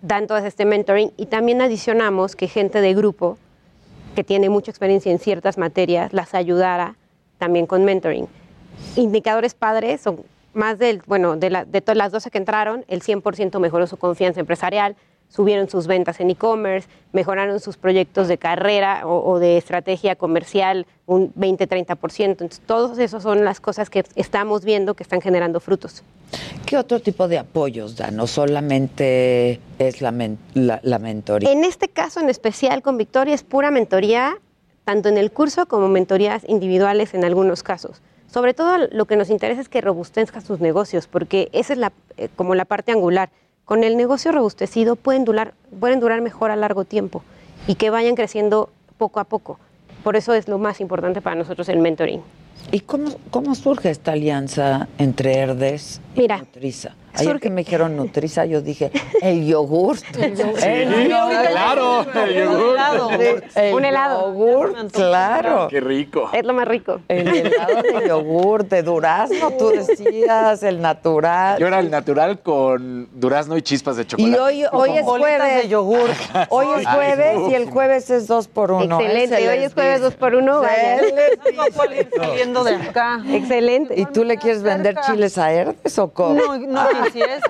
dan todas este mentoring y también adicionamos que gente de grupo que tiene mucha experiencia en ciertas materias las ayudara también con mentoring. Indicadores padres son más del, bueno, de, la- de todas las 12 que entraron, el 100% mejoró su confianza empresarial, subieron sus ventas en e-commerce, mejoraron sus proyectos de carrera o, o de estrategia comercial un 20-30%. Entonces, todas esas son las cosas que estamos viendo que están generando frutos. ¿Qué otro tipo de apoyos da? No solamente es la, men- la, la mentoría. En este caso en especial con Victoria es pura mentoría, tanto en el curso como mentorías individuales en algunos casos. Sobre todo lo que nos interesa es que robustezca sus negocios, porque esa es la, eh, como la parte angular. Con el negocio robustecido pueden durar, pueden durar mejor a largo tiempo y que vayan creciendo poco a poco. Por eso es lo más importante para nosotros el mentoring. ¿Y cómo, cómo surge esta alianza entre Herdes y Mira, Nutriza? Ayer que me dijeron Nutriza, yo dije, el yogurt. El yogurt. El yogurt. claro, el yogurt. El Un helado. yogurt, claro. Qué rico. Es lo más rico. El helado de yogur, de durazno, tú decías, el natural. Yo era el natural con durazno y chispas de chocolate. Y hoy, hoy es jueves. de yogur. Hoy es jueves y el jueves es dos por uno. Excelente, Se hoy es jueves dos por uno, saliendo de acá. Excelente. ¿Y tú le quieres vender chiles a Herdes o cómo? No, no quisiese.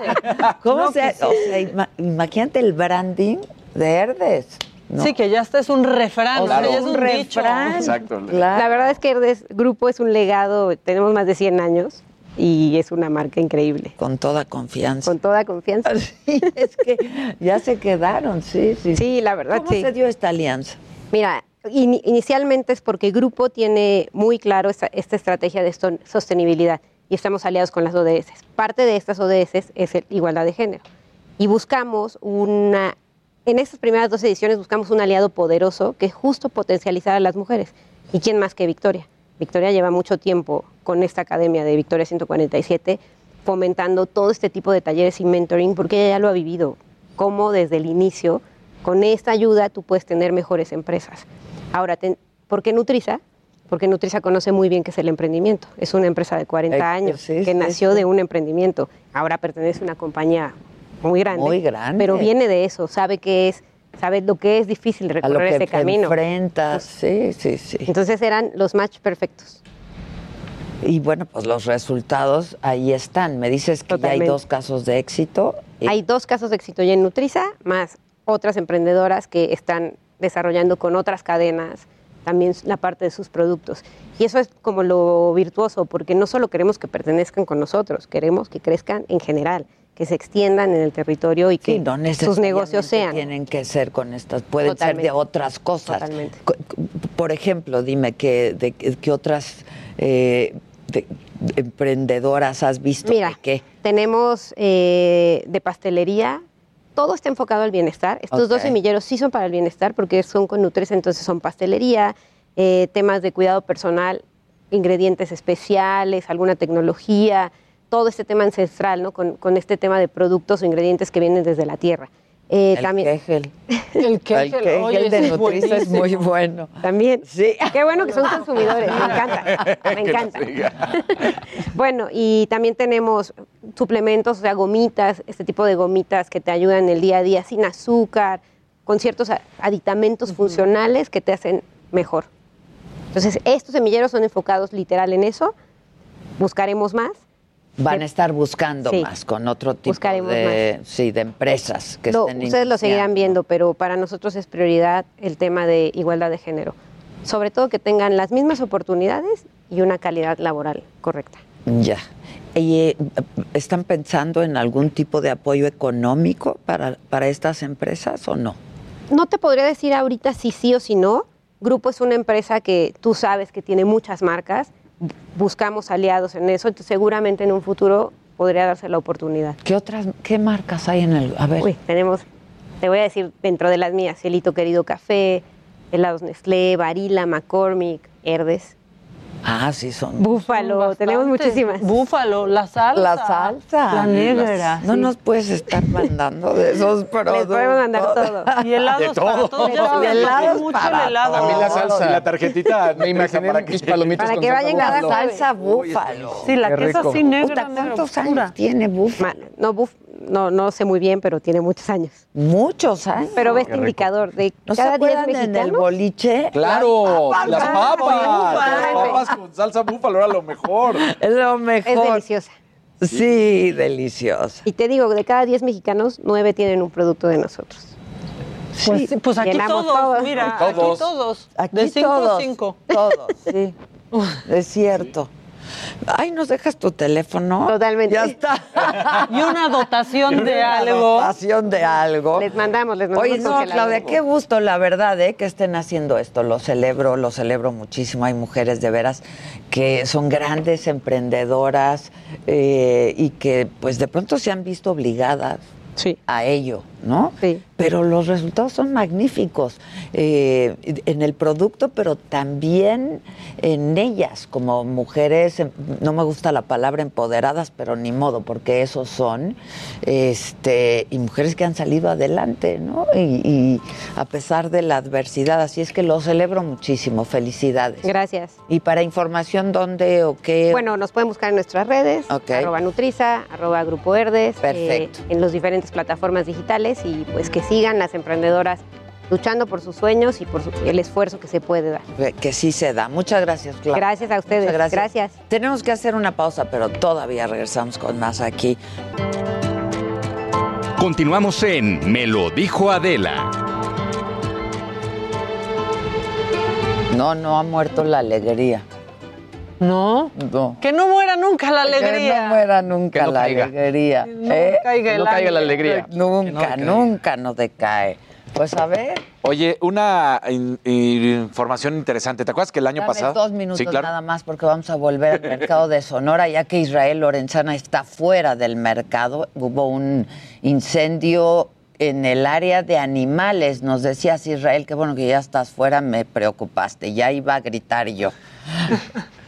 ¿Cómo No se quisiese. o sea, ima- imagínate el branding de Herdes. ¿no? Sí, que ya este es un refrán, O o sea, sea, ya es un un, dicho. refrán. Exacto. Claro. La verdad es que Herdes Grupo es un legado, tenemos más de 100 años y es una marca increíble. Con toda confianza. Con toda confianza. Sí, es que ya se quedaron, sí, sí. Sí, la verdad, ¿Cómo sí. se dio esta alianza? Mira, in- inicialmente es porque Grupo tiene muy claro esta, esta estrategia de sostenibilidad y estamos aliados con las ODS. Parte de estas ODS es el igualdad de género. Y buscamos una, en estas primeras dos ediciones buscamos un aliado poderoso que justo potencializara a las mujeres. ¿Y quién más que Victoria? Victoria lleva mucho tiempo con esta academia de Victoria 147 fomentando todo este tipo de talleres y mentoring porque ella ya lo ha vivido, cómo desde el inicio, con esta ayuda tú puedes tener mejores empresas. Ahora, ¿por qué Nutriza? Porque Nutriza conoce muy bien qué es el emprendimiento. Es una empresa de 40 Eh, años sí, que nació sí. de un emprendimiento. Ahora pertenece a una compañía muy grande. Muy grande. Pero viene de eso, sabe qué es, sabe lo que es difícil A lo recorrer que ese te camino. enfrentas. Sí, sí, sí. Entonces eran los match perfectos. Y bueno, pues los resultados ahí están. Me dices que ya hay dos casos de éxito. Y- Hay dos casos de éxito ya en Nutriza, más otras emprendedoras que están desarrollando con otras cadenas también la parte de sus productos. Y eso es como lo virtuoso, porque no solo queremos que pertenezcan con nosotros, queremos que crezcan en general, que se extiendan en el territorio y que Sí, no sus negocios sean. Tienen que ser con estas, pueden Totalmente. ser de otras cosas. Totalmente. Por ejemplo, dime que de qué otras eh, de- de emprendedoras has visto. Mira, ¿De qué? tenemos eh, de pastelería, todo está enfocado al bienestar. Estos dos semilleros sí son para el bienestar porque son con Nutres, entonces son pastelería, eh, temas de cuidado personal, ingredientes especiales, alguna tecnología, todo este tema ancestral, ¿no? Con, con este tema de productos o ingredientes que vienen desde la tierra. Eh, El también, Kegel. El El Kegel, oye, de Nutriza es muy bueno. También. Sí. Qué bueno que son consumidores, me encanta, me encanta. Bueno, y también tenemos suplementos, o sea, gomitas, este tipo de gomitas que te ayudan en el día a día sin azúcar, con ciertos aditamentos funcionales que te hacen mejor. Entonces, estos semilleros son enfocados literal en eso. Buscaremos más. Van a estar buscando Sí. más con otro tipo Buscaremos de, sí, de empresas que Lo- estén ustedes lo seguirán viendo, pero para nosotros es prioridad el tema de igualdad de género. Sobre todo que tengan las mismas oportunidades y una calidad laboral correcta. Ya. ¿Y eh, están pensando en algún tipo de apoyo económico para, para estas empresas o no? No te podría decir ahorita si sí o si no. Grupo es una empresa que tú sabes que tiene muchas marcas. Buscamos aliados en eso. Entonces, seguramente en un futuro podría darse la oportunidad. ¿Qué otras, qué marcas hay en el? A ver. Uy, tenemos, te voy a decir dentro de las mías, Cielito Querido Café, helados Nestlé, Barilla, McCormick, Herdes, Ah, sí, son. Búfalo, Son tenemos muchísimas. Búfalo, la salsa. La salsa. La negra. No sí. nos puedes estar mandando de esos productos. Les podemos mandar todo. Y helados De todo. para todos. Helados mucho para el helado. A mí la salsa y la tarjetita. Me imaginé mis palomitas Para con que salsa vayan cada búfalo. salsa búfalo. Sí, la que es así negra, Puta, ¿Cuántos años tiene búfalo? No, buf- no, no sé muy bien, pero tiene muchos años. Muchos años. Pero ves este indicador de ¿No se cada 10 acuerdan en el mexicanos. boliche? Claro, las papas. búfalo. Las papas con salsa búfalo era lo mejor. Es lo mejor. Es deliciosa. Sí, deliciosa. Y te digo, de cada 10 mexicanos, 9 tienen un producto de nosotros. Pues, sí, pues aquí todos, todo. mira, Todos. aquí todos. Aquí de cinco todos, a cinco. Todos, sí. Es cierto. Ay, ¿nos dejas tu teléfono? Totalmente. Ya está. Y una dotación de Una algo. dotación de algo. Les mandamos, les mandamos. Oye, no. Claudia, qué gusto, la verdad, ¿eh? que estén haciendo esto. Lo celebro, lo celebro muchísimo. Hay mujeres de veras que son grandes emprendedoras eh, y que, pues, de pronto se han visto obligadas a ello, ¿no? Sí. Pero los resultados son magníficos eh, en el producto, pero también en ellas, como mujeres, em- no me gusta la palabra empoderadas, pero ni modo, porque esos son, este, y mujeres que han salido adelante, ¿no? Y, y a pesar de la adversidad, así es que lo celebro muchísimo, felicidades. Gracias. Y para información, ¿dónde o qué? Bueno, nos pueden buscar en nuestras redes, Ok. arroba Nutriza, arroba Grupo Verdes, eh, Perfecto. en las diferentes plataformas digitales y pues que sigan las emprendedoras luchando por sus sueños y por su- el esfuerzo que se puede dar. Que- Que sí se da. Muchas gracias, Claudia. Gracias a ustedes. Muchas Gracias. Tenemos que hacer una pausa, pero todavía regresamos con más aquí. Continuamos en Me lo dijo Adela. No, no ha muerto la alegría. No. No. Que no muera nunca la alegría. Que no muera nunca Que no la caiga. alegría. no ¿eh? caiga el no caiga la alegría. Nunca, nunca nos decae. Pues a ver, Oye, una in- información interesante. ¿Te acuerdas que el año dame pasado? dos minutos Sí, claro. nada más porque vamos a volver al mercado de Sonora, ya que Israel Lorenzana está fuera del mercado. Hubo un incendio en el área de animales. Nos decías, Israel, que bueno que ya estás fuera, me preocupaste. Ya iba a gritar yo.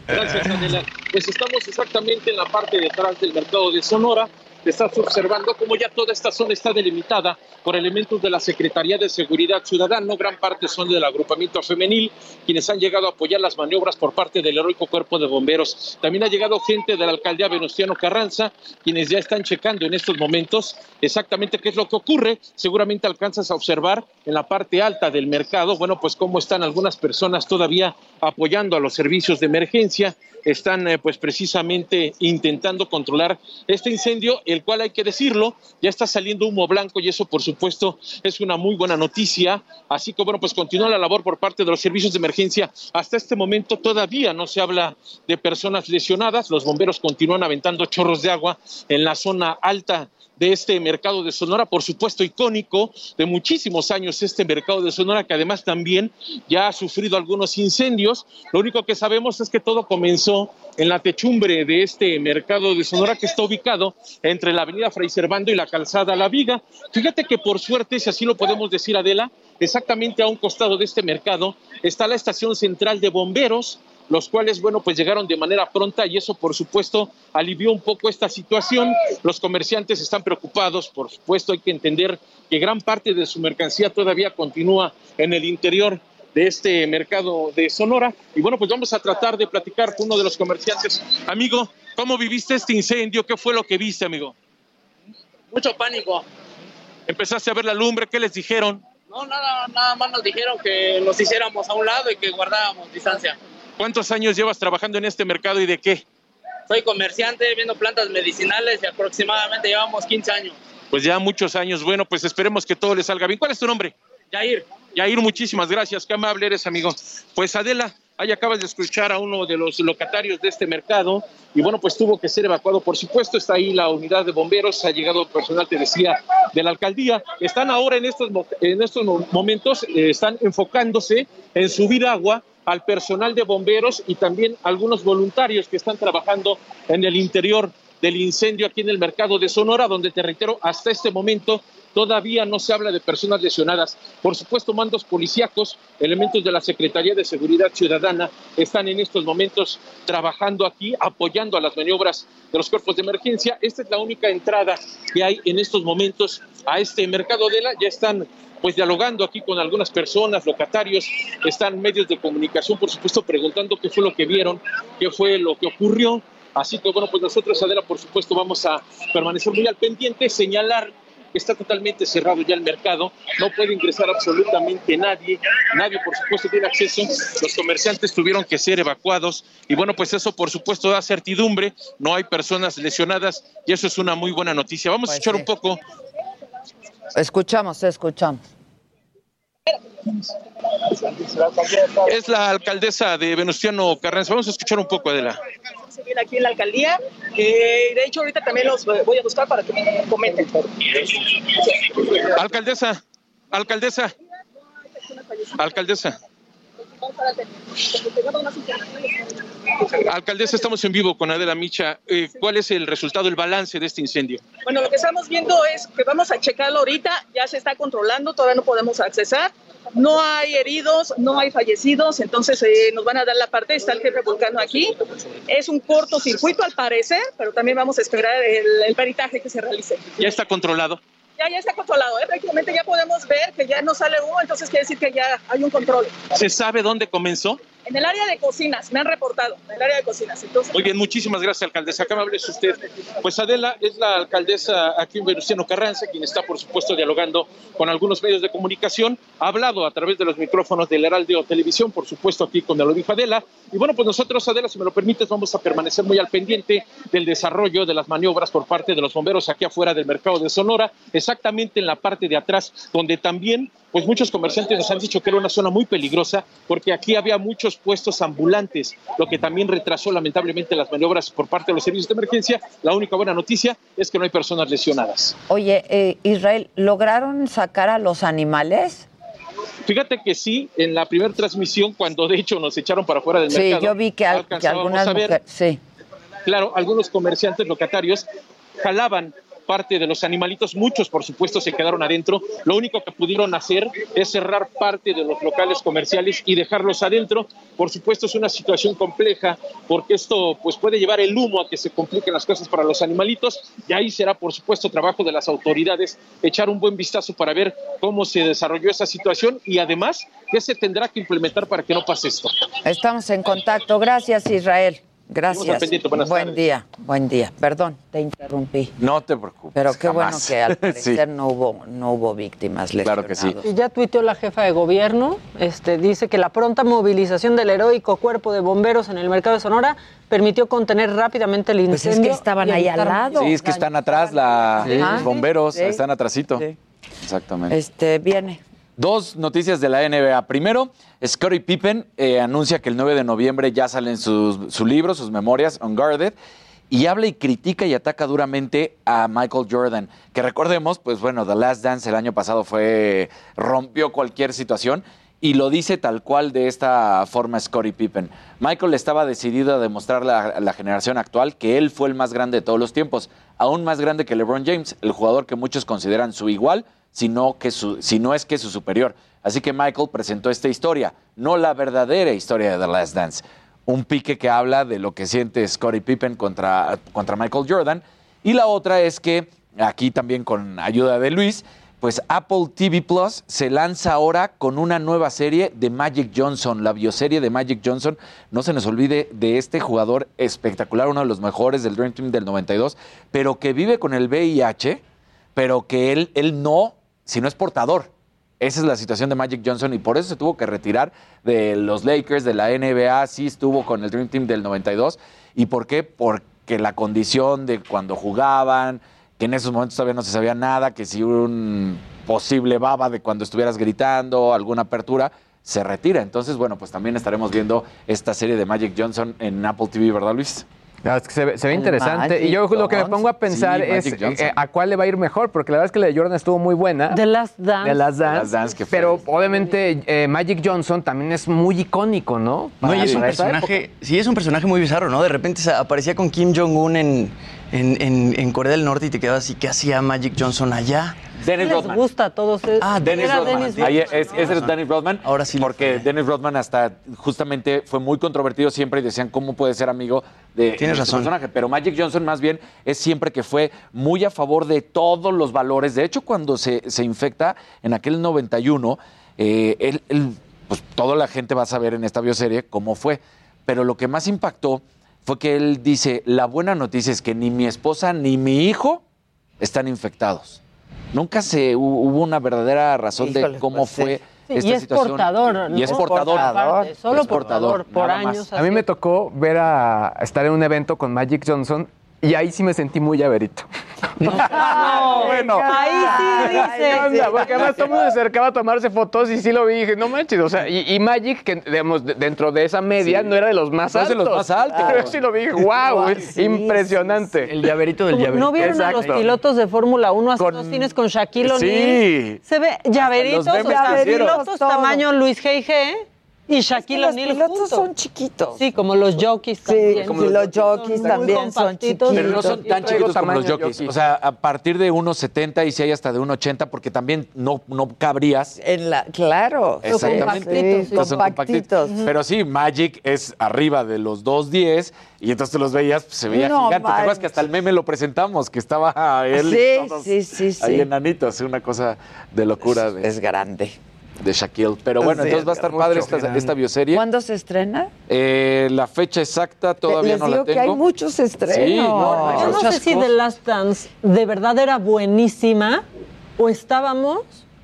Gracias, Adela. Pues estamos exactamente en la parte detrás del mercado de Sonora. Estás observando cómo ya toda esta zona está delimitada por elementos de la Secretaría de Seguridad Ciudadana. Gran parte son del agrupamiento femenil, quienes han llegado a apoyar las maniobras por parte del heroico cuerpo de bomberos. También ha llegado gente de la alcaldía Venustiano Carranza, quienes ya están checando en estos momentos exactamente qué es lo que ocurre. Seguramente alcanzas a observar en la parte alta del mercado, bueno, pues cómo están algunas personas todavía apoyando a los servicios de emergencia están eh, pues precisamente intentando controlar este incendio, el cual hay que decirlo, ya está saliendo humo blanco y eso por supuesto es una muy buena noticia. Así que bueno, pues continúa la labor por parte de los servicios de emergencia. Hasta este momento todavía no se habla de personas lesionadas, los bomberos continúan aventando chorros de agua en la zona alta de este mercado de Sonora, por supuesto icónico de muchísimos años este mercado de Sonora, que además también ya ha sufrido algunos incendios. Lo único que sabemos es que todo comenzó en la techumbre de este mercado de Sonora que está ubicado entre la avenida Fray Servando y la calzada La Viga. Fíjate que por suerte, si así lo podemos decir Adela, exactamente a un costado de este mercado está la estación central de bomberos, los cuales, bueno, pues llegaron de manera pronta y eso, por supuesto, alivió un poco esta situación. Los comerciantes están preocupados, por supuesto, hay que entender que gran parte de su mercancía todavía continúa en el interior de este mercado de Sonora. Y bueno, pues vamos a tratar de platicar con uno de los comerciantes. Amigo, ¿cómo viviste este incendio? ¿Qué fue lo que viste, amigo? Mucho pánico. ¿Empezaste a ver la lumbre? ¿Qué les dijeron? No, nada, nada más nos dijeron que nos hiciéramos a un lado y que guardábamos distancia. ¿Cuántos años llevas trabajando en este mercado y de qué? Soy comerciante, viendo plantas medicinales y aproximadamente llevamos 15 años. Pues ya muchos años. Bueno, pues esperemos que todo le salga bien. ¿Cuál es tu nombre? Yair. Yair, muchísimas gracias. Qué amable eres, amigo. Pues Adela, ahí acabas de escuchar a uno de los locatarios de este mercado y bueno, pues tuvo que ser evacuado, por supuesto. Está ahí la unidad de bomberos, ha llegado personal, te decía, de la alcaldía. Están ahora en estos, en estos mo- momentos, eh, están enfocándose en subir agua al personal de bomberos y también algunos voluntarios que están trabajando en el interior del incendio aquí en el mercado de Sonora, donde te reitero, hasta este momento todavía no se habla de personas lesionadas. Por supuesto, mandos policíacos, elementos de la Secretaría de Seguridad Ciudadana están en estos momentos trabajando aquí, apoyando a las maniobras de los cuerpos de emergencia. Esta es la única entrada que hay en estos momentos a este mercado de la. Ya están pues dialogando aquí con algunas personas, locatarios, están medios de comunicación, por supuesto, preguntando qué fue lo que vieron, qué fue lo que ocurrió. Así que bueno, pues nosotros, Adela, por supuesto, vamos a permanecer muy al pendiente, señalar está totalmente cerrado ya el mercado, no puede ingresar absolutamente nadie, nadie por supuesto tiene acceso, los comerciantes tuvieron que ser evacuados y bueno, pues eso por supuesto da certidumbre, no hay personas lesionadas y eso es una muy buena noticia. Vamos a escuchar un poco. Escuchamos, escuchamos. Es la alcaldesa de Venustiano Carranza. Vamos a escuchar un poco, Adela. Viene aquí en la alcaldía. Eh, de hecho, ahorita también los voy a buscar para que me comenten. Alcaldesa, alcaldesa, alcaldesa. Alcaldesa, estamos en vivo con Adela Micha. Eh, ¿Cuál es el resultado, el balance de este incendio? Bueno, lo que estamos viendo es que vamos a checarlo ahorita, ya se está controlando, todavía no podemos accesar. No hay heridos, no hay fallecidos, entonces eh, nos van a dar la parte, está el jefe Vulcano aquí. Es un cortocircuito al parecer, pero también vamos a esperar el, el peritaje que se realice. ¿Ya está controlado? Ya, está controlado, ¿eh? prácticamente ya podemos ver que ya no sale humo, entonces quiere decir que ya hay un control. ¿Se sabe dónde comenzó? En el área de cocinas, me han reportado, en el área de cocinas. Muy bien, muchísimas gracias, alcaldesa. Qué amable es usted. Pues Adela es la alcaldesa aquí en Venustiano Carranza, quien está, por supuesto, dialogando con algunos medios de comunicación. Ha hablado a través de los micrófonos del Heraldo Televisión, por supuesto, aquí con lo dijo Adela. Y bueno, pues nosotros, Adela, si me lo permites, vamos a permanecer muy al pendiente del desarrollo de las maniobras por parte de los bomberos aquí afuera del mercado de Sonora, exactamente en la parte de atrás, donde también pues muchos comerciantes nos han dicho que era una zona muy peligrosa porque aquí había muchos puestos ambulantes, lo que también retrasó lamentablemente las maniobras por parte de los servicios de emergencia. La única buena noticia es que no hay personas lesionadas. Oye, eh, Israel, ¿lograron sacar a los animales? Fíjate que sí, en la primera transmisión, cuando de hecho nos echaron para fuera del Sí, mercado. yo vi que, al- que alcanzábamos algunas a ver, mujeres... Sí. Claro, algunos comerciantes locatarios jalaban parte de los animalitos, muchos por supuesto se quedaron adentro. Lo único que pudieron hacer es cerrar parte de los locales comerciales y dejarlos adentro. Por supuesto es una situación compleja porque esto pues puede llevar el humo a que se compliquen las cosas para los animalitos y ahí será por supuesto trabajo de las autoridades echar un buen vistazo para ver cómo se desarrolló esa situación y además qué se tendrá que implementar para que no pase esto. Estamos en contacto. Gracias, Israel. Gracias. buen tardes. día, buen día. Perdón, te interrumpí. No te preocupes. Pero qué bueno que al Sí. parecer no hubo no hubo víctimas Claro que sí. Y ya tuiteó la jefa de gobierno, este, dice que la pronta movilización del heroico cuerpo de bomberos en el mercado de Sonora permitió contener rápidamente el Pues es que incendio. estaban ahí al lado. Sí, es que están atrás la, Sí. los bomberos, Sí. están atrasito. Exactamente. Este viene. Dos noticias de la NBA. Primero, Scottie Pippen eh, anuncia que el 9 de noviembre ya salen sus, su libro, sus memorias, Unguarded, y habla y critica y ataca duramente a Michael Jordan, que recordemos, pues bueno, The Last Dance el año pasado fue, rompió cualquier situación, y lo dice tal cual de esta forma Scottie Pippen. Michael estaba decidido a demostrarle a la generación actual que él fue el más grande de todos los tiempos, aún más grande que LeBron James, el jugador que muchos consideran su igual, sino que su, si no es que su superior. Así que Michael presentó esta historia, no la verdadera historia de The Last Dance. Un pique que habla de lo que siente Scottie Pippen contra, contra Michael Jordan. Y la otra es que, aquí también con ayuda de Luis, pues Apple TV Plus se lanza ahora con una nueva serie de Magic Johnson, la bioserie de Magic Johnson. No se nos olvide de este jugador espectacular, uno de los mejores del Dream Team del 92, pero que vive con el VIH, pero que él, él no, si no es portador. Esa es la situación de Magic Johnson y por eso se tuvo que retirar de los Lakers, de la NBA, sí estuvo con el Dream Team del 92. ¿Y por qué? Porque la condición de cuando jugaban, que en esos momentos todavía no se sabía nada, que si un posible baba de cuando estuvieras gritando, alguna apertura, se retira. Entonces, bueno, pues también estaremos viendo esta serie de Magic Johnson en Apple TV, ¿verdad, Luis? No, es que se, ve- se ve El interesante. Magic y yo lo que me pongo a pensar Sí, es eh, a cuál le va a ir mejor, porque la verdad es que la de Jordan estuvo muy buena. The Last Dance. De Last Dance. Last Dance, que fue- pero obviamente eh, Magic Johnson también es muy icónico, ¿no? No, y es un personaje, sí, es un personaje muy bizarro, ¿no? De repente aparecía con Kim Jong-un en, en, en- en Corea del Norte y te quedabas así, ¿qué hacía Magic Johnson allá? Dennis Les Rodman. gusta a todos. es- Ah, Dennis Rodman. Dennis Ahí es, ese es Dennis Rodman. Ahora sí. Porque Dennis Rodman hasta justamente fue muy controvertido siempre y decían cómo puede ser amigo de Tienes este razón. personaje. Pero Magic Johnson más bien es siempre que fue muy a favor de todos los valores. De hecho, cuando se, se infecta en aquel 91, eh, él, él, pues toda la gente va a saber en esta bioserie cómo fue. Pero lo que más impactó fue que él dice, la buena noticia es que ni mi esposa ni mi hijo están infectados. Nunca se hu- hubo una verdadera razón de cómo pues, fue sí. Esta y es situación. portador, Y es ¿no? portador. Portador, solo Es portador, por más. años. A mí me tocó ver a estar en un evento con Magic Johnson y ahí sí me sentí muy llaverito. No, bueno. Ahí sí dice. Porque además todo el mundo se acercaba a tomarse fotos y sí lo vi y dije, no manches, o sea, y, y Magic, que digamos, de- dentro de esa media, Sí. no era de los más No es de altos. los más altos. Pero sí lo vi, wow, es impresionante. El llaverito del llaverito. ¿No vieron a los pilotos de Fórmula 1 hace dos cines con Shaquille Sí. O'Neal? Se ve llaveritos, los o sea, pilotos tamaño Luis G.G. y Shaquille los O'Neal pilotos juntos. son chiquitos. Sí, como los jockeys también. como los jockeys muy también son chiquitos. Pero no son tan chiquitos como los jockeys. jockey. O sea, a partir de 1.70 y si hay hasta de 1.80, porque también no, no cabrías. En la, claro. Exactamente. Sí, compactitos. compactitos. Pero sí, Magic es arriba de los 2.10 y entonces tú los veías, pues, se veía No gigante. ¿Te acuerdas que hasta el meme lo presentamos? Que estaba él Sí, y todos sí, sí, sí. ahí enanitos. Una cosa de locura de, Es grande. De Shaquille. Pero bueno, Sí, entonces va a estar padre esta, esta bioserie. ¿Cuándo se estrena? Eh, la fecha exacta todavía Les no digo la tengo. que hay muchos estrenos. Sí, no, Yo no sé si. The Last Dance de verdad era buenísima o estábamos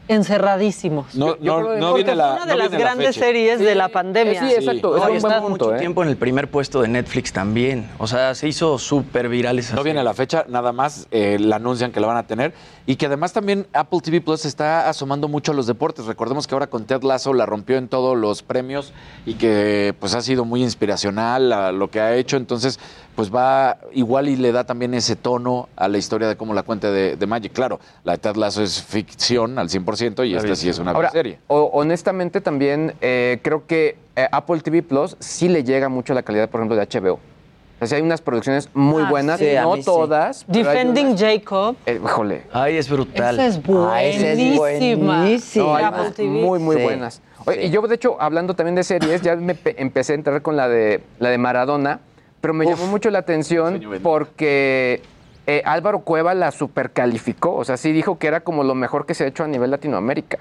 encerradísimos. No, no, no Porque viene la fue una de no las la grandes series de la pandemia. Sí, exacto, un buen punto, mucho ¿eh? tiempo en el primer puesto de Netflix también. O sea, se hizo súper viral esa No viene la fecha, nada más eh, la anuncian que la van a tener. Y que además también Apple TV Plus está asomando mucho a los deportes. Recordemos que ahora con Ted Lasso la rompió en todos los premios y que pues ha sido muy inspiracional a lo que ha hecho. Entonces, pues va igual y le da también ese tono a la historia de cómo la cuenta de, de Magic. Claro, la de Ted Lasso es ficción al 100% y esta sí es una Ahora, serie. o- honestamente también eh, creo que eh, Apple TV Plus sí le llega mucho la calidad, por ejemplo, de HBO. O sea, hay unas producciones muy Ah, buenas, sí, no sí. todas. Defending unas- Jacob. Eh, híjole. Ay, es brutal. Esa es Ah, esa es buenísima. buenísima. No, hay Apple unas TV. muy, muy Sí, buenas. Oye, Y yo, de hecho, hablando también de series, ya me pe- empecé a entrar con la de, la de Maradona, pero me llamó mucho la atención porque eh, Álvaro Cueva la supercalificó. O sea, sí dijo que era como lo mejor que se ha hecho a nivel Latinoamérica.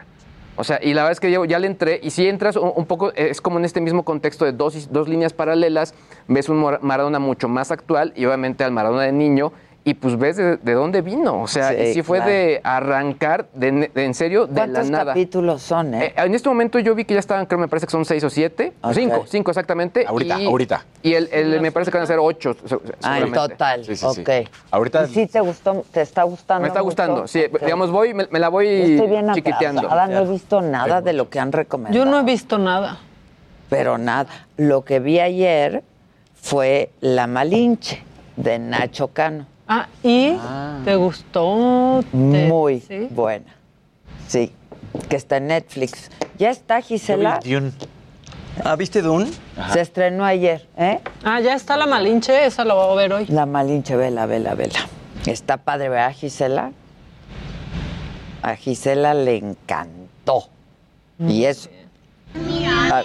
O sea, y la verdad es que yo ya le entré, y si entras un, un poco, es como en este mismo contexto de dos, dos líneas paralelas, ves un Maradona mucho más actual y obviamente al Maradona de niño, y pues ves de, de dónde vino. O sea, Sí, y sí fue claro. de arrancar, de, en serio, de la ¿Cuántos nada. capítulos son, eh? Eh, en este momento yo vi que ya estaban, creo, me parece que son seis o siete, cinco, cinco exactamente. Ahorita, y, ahorita. Y el, el- me parece que van a ser ocho. Ah, en total. Sí, sí, sí. ok. Ahorita- ¿Y sí te gustó? ¿Te está gustando? Me está mucho? gustando, sí. Digamos, voy, me, me la voy Estoy bien chiquiteando. atrasada, no he visto nada de lo que han recomendado. Yo no he visto nada. Pero nada. Lo que vi ayer fue La Malinche, de Nacho Cano. Ah, ¿y te gustó? ¿Te- Muy sí? buena. Sí, que está en Netflix. Ya está, Gisela. Ah, ¿viste Dune? Se estrenó ayer, ¿eh? Ah, ya está la Malinche, esa la voy a ver hoy. La Malinche, vela, vela, vela. Está padre, ¿verdad, Gisela? A Gisela le encantó. Y eso. Ah,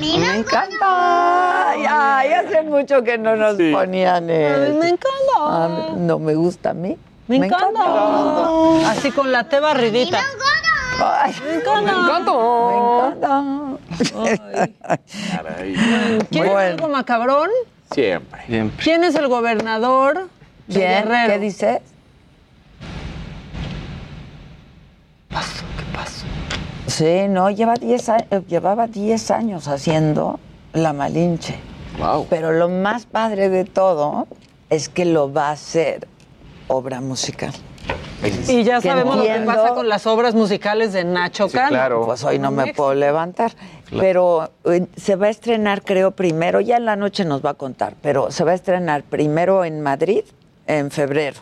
me encanta. Ay, ay, hace mucho que no nos ponían el... me encanta. Ah, no me gusta a mí. Me, encanta. Así con la té barridita. Ay, Me encanta. me encanta. ¿Quieres Bueno. algo macabrón? Siempre. ¿Quién es el gobernador de ¿Quién? Guerrero? ¿Qué dices? ¿Qué pasó? Sí, no, lleva 10 a- eh, llevaba 10 años haciendo la Malinche. Wow. Pero lo más padre de todo es que lo va a hacer obra musical. Y ya Que sabemos lo que pasa con las obras musicales de Nacho Cano. Pues hoy no me puedo levantar. Pero eh, se va a estrenar, creo, primero, ya en la noche nos va a contar, pero se va a estrenar primero en Madrid en febrero.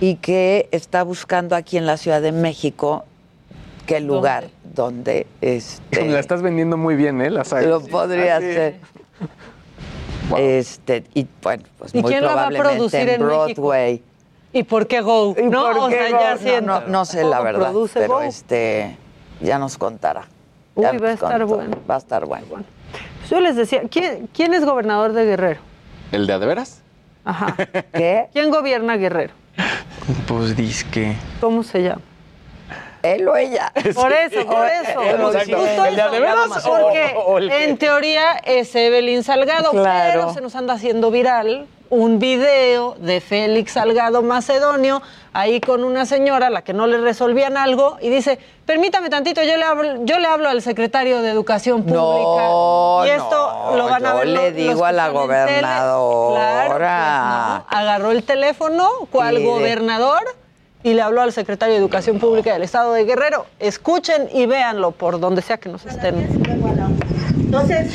Y que está buscando aquí en la Ciudad de México qué lugar donde este, La estás vendiendo muy bien, ¿eh? La saga. lo podría Ah, hacer. Este, y bueno, pues ¿Y muy quién la va a probablemente producir en? Broadway. ¿Y por qué Go? ¿Y no, por o qué sea, Go? ya No, siento. no, no sé la ¿Cómo verdad, produce pero Go? este ya nos contará. Uy, Ya va a estar contó. bueno. Va a estar bueno. Yo les decía, ¿quién, quién es gobernador de Guerrero? ¿El de a de veras? Ajá. ¿Qué? ¿Quién gobierna Guerrero? Pues disque. ¿Cómo se llama? Él o ella. Por eso, por eso. Justo ¿El de eso. a de veras Porque o- el en teoría es Evelyn Salgado, Claro. pero se nos anda haciendo viral un video de Félix Salgado Macedonio ahí con una señora a la que no le resolvían algo y dice, permítame tantito, yo le hablo, yo le hablo al secretario de Educación Pública. No, y esto lo van a yo ver. le lo- digo a la gobernadora. Claro, pues no. Agarró el teléfono, de- gobernador, y le habló al secretario de Educación Pública del Estado de Guerrero. Escuchen y véanlo por donde sea que nos estén. Entonces,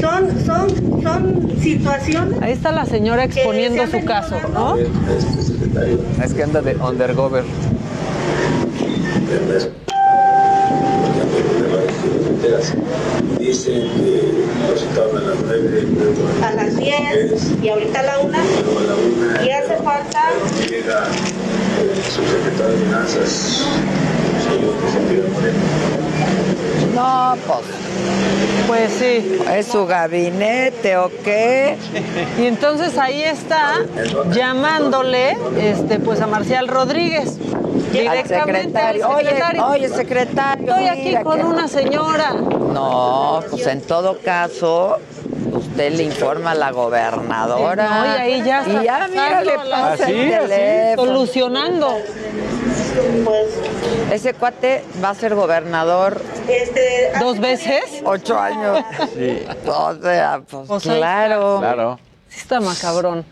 son, son, son situaciones. Ahí está la señora exponiendo su caso, ¿no? Es que anda de undergover. Dicen que nos citaron a las 9, luego A las 10 y ahorita a la 1. Y hace falta. Subsecretario de Finanzas. No, pues. Pues sí. ¿Es su gabinete o qué? Y entonces ahí está llamándole este, pues a Marcial Rodríguez. Directamente al secretario. Oye, secretario. oye, secretario. Estoy aquí con que- una señora. No, pues en todo caso, usted le informa a la gobernadora. No, y ahí ya está Y ya, mira, le pasa Así, el así, teléfono. solucionando. Ese cuate va a ser gobernador. Este, ¿Dos veces? Ocho años. Sí. O sea, pues O sea, claro. Claro. Sí está macabrón,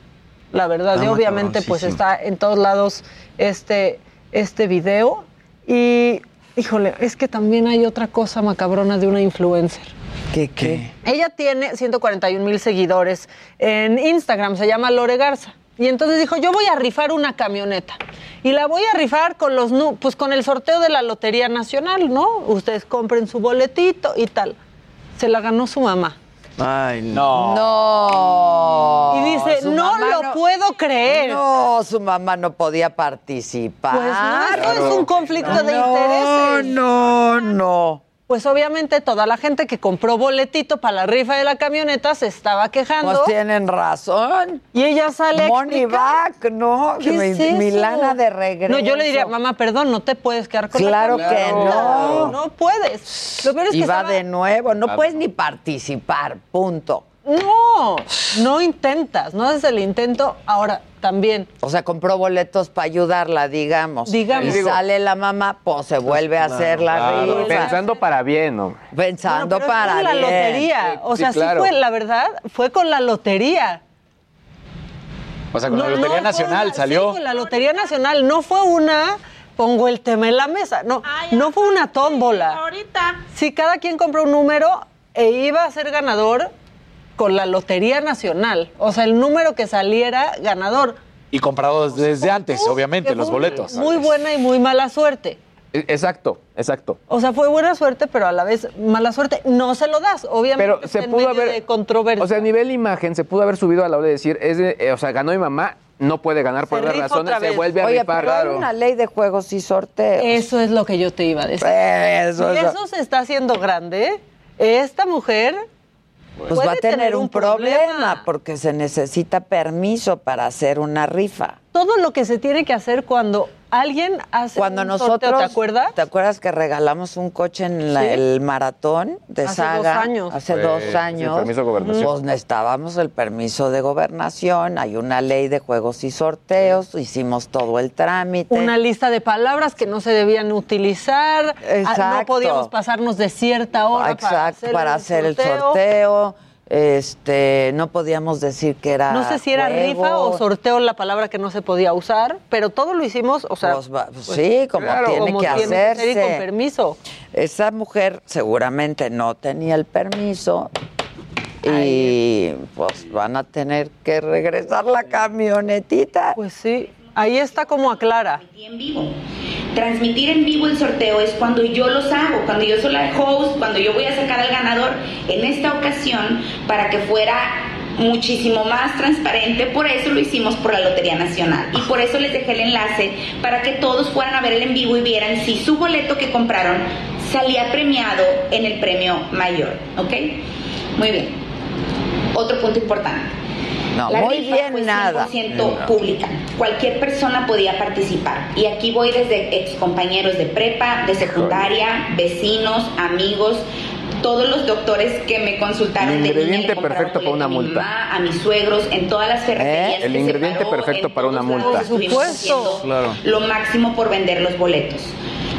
la verdad. Está y obviamente pues está en todos lados este, este video. Y, híjole, es que también hay otra cosa macabrona de una influencer. ¿Qué, qué? Ella tiene 141 mil seguidores en Instagram, se llama Lore Garza. Y entonces dijo, yo voy a rifar una camioneta. Y la voy a rifar con los pues con el sorteo de la Lotería Nacional, ¿no? Ustedes compren su boletito y tal. Se la ganó su mamá. Ay, no. No. Y dice, Su no lo puedo creer. No, su mamá no podía participar. Pues no, es un conflicto de No, intereses. No, no. Pues obviamente toda la gente que compró boletito para la rifa de la camioneta se estaba quejando. Pues tienen razón. Y ella sale Money explicar. back, ¿no? ¿Qué mi, es eso? mi lana de regreso. No, yo le diría, mamá, perdón, no te puedes quedar con la Claro que camioneta. no. No puedes. Lo peor es y que va estaba- de nuevo, no puedes ni participar, punto. No, no intentas, no haces el intento. Ahora, también. O sea, compró boletos para ayudarla, digamos. Digamos. Y Digo- sale la mamá, pues se vuelve a hacer la Claro, rifa. Pensando para bien, hombre. Pensando Pero es para con la bien. lotería. O sea, sí, claro. fue, la verdad, fue con la lotería. O sea, con la No, Lotería no fue Nacional una- salió. sí, con la Lotería Nacional. No fue una, pongo el tema en la mesa. No, no fue una tómbola. ahorita. Sí, cada quien compró un número e iba a ser ganador con la Lotería Nacional. O sea, el número que saliera ganador. Y comprados desde antes, obviamente, los boletos. Muy buena y muy mala suerte. E- Exacto, exacto. O sea, fue buena suerte, pero a la vez mala suerte. No se lo das, obviamente. Pero se en pudo medio haber. de controversia. O sea, a nivel imagen, se pudo haber subido a la hora de decir, es de- eh, o sea, ganó mi mamá, no puede ganar por Se razones, otra se vuelve a Oye, rifar. pero hay una ley de juegos y sorteos. Eso es lo que yo te iba a decir. Eso. eso se está haciendo grande, esta mujer Pues puede va a tener, un problema, porque se necesita permiso para hacer una rifa. Todo lo que se tiene que hacer cuando alguien hace Cuando un nosotros, sorteo, ¿te acuerdas? ¿Te acuerdas que regalamos un coche en la- Sí. el maratón de Hace Saga? dos años. Hace Fue dos sin años. permiso de gobernación. Pues necesitábamos el permiso de gobernación, hay una ley de juegos y sorteos, hicimos todo el trámite. Una lista de palabras que no se debían utilizar. Ah, No Exacto. podíamos pasarnos de cierta hora Exacto, para hacer, para el, hacer el sorteo. Este, no podíamos decir que era No sé si era juego. rifa o sorteo la palabra que no se podía usar, pero todo lo hicimos, o sea, Pues va- pues sí, como tiene como que tiene ser y hacerse. con permiso. Esa mujer seguramente no tenía el permiso y pues van a tener que regresar la camionetita. Pues sí, ahí está como aclara. en vivo. Transmitir en vivo el sorteo es cuando yo los hago, cuando yo soy la host, cuando yo voy a sacar al ganador. En esta ocasión, para que fuera muchísimo más transparente, por eso lo hicimos por la Lotería Nacional. Y por eso les dejé el enlace para que todos fueran a ver el en vivo y vieran si su boleto que compraron salía premiado en el premio mayor. ¿Ok? Muy bien. Otro punto importante. No, La muy rifa bien fue nada. 100% pública. Cualquier persona podía participar. Y aquí voy desde excompañeros de prepa, de secundaria, vecinos, amigos. todos los doctores que me consultaron El de niña ingrediente compraron perfecto para una a mi multa. mamá, a mis suegros, en todas las ferreterías. El que se ingrediente paró, perfecto para una multa. estuvimos haciendo lo máximo por vender los boletos.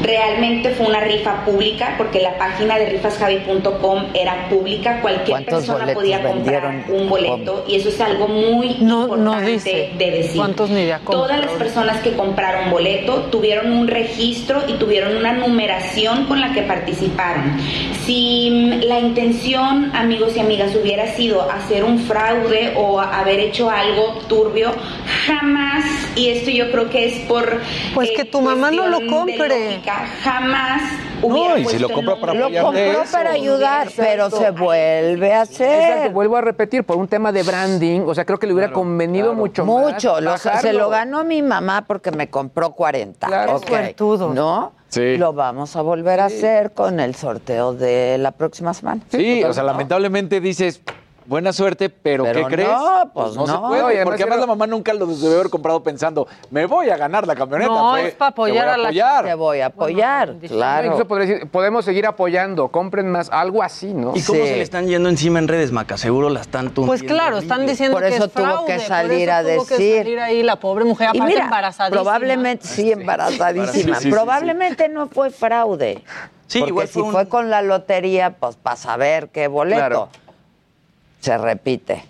Realmente fue una rifa pública porque la página de rifasjavi.com era pública, cualquier ¿Cuántos persona podía comprar un boleto y eso es algo muy importante dice de decir. cuántos ni de Todas las personas que compraron boleto tuvieron un registro y tuvieron una numeración con la que participaron. Si mm, la intención, amigos y amigas, hubiera sido hacer un fraude o haber hecho algo turbio, jamás, y esto yo creo que es por... Pues que tu mamá no lo compre. Jamás hubiera y si puesto lo el compra para nombre. Lo compró para ayudar, pero se vuelve a hacer. Exacto, vuelvo a repetir, por un tema de branding, o sea, creo que le hubiera convenido mucho más Mucho, lo- se bajarlo. lo ganó mi mamá porque me compró 40. Claro. ok, Suertudo. ¿No? Sí. Lo vamos a volver a hacer con el sorteo de la próxima semana. Sí, o sea, lamentablemente dices, buena suerte, pero, Pero ¿qué crees? no, pues no, se no. puede, No, y además porque además la mamá nunca lo debe haber comprado pensando, me voy a ganar la camioneta. No, fue, es para "Te voy apoyar a la apoyar". Te voy a apoyar, claro. Incluso podría decir, podemos seguir apoyando, compren más, algo así, ¿no? ¿Y cómo se le están yendo encima en redes, Maca? Seguro la están Pues tundiendo claro, están diciendo Por que eso es tuvo fraude, que por salir eso a tuvo que decir. salir ahí la pobre mujer, Y aparte mira, embarazadísima. probablemente sí, embarazadísima. Sí, sí, sí, sí. probablemente no fue fraude. Sí, porque igual si fue un- fue con la lotería, pues para saber qué boleto. Claro. Se repite.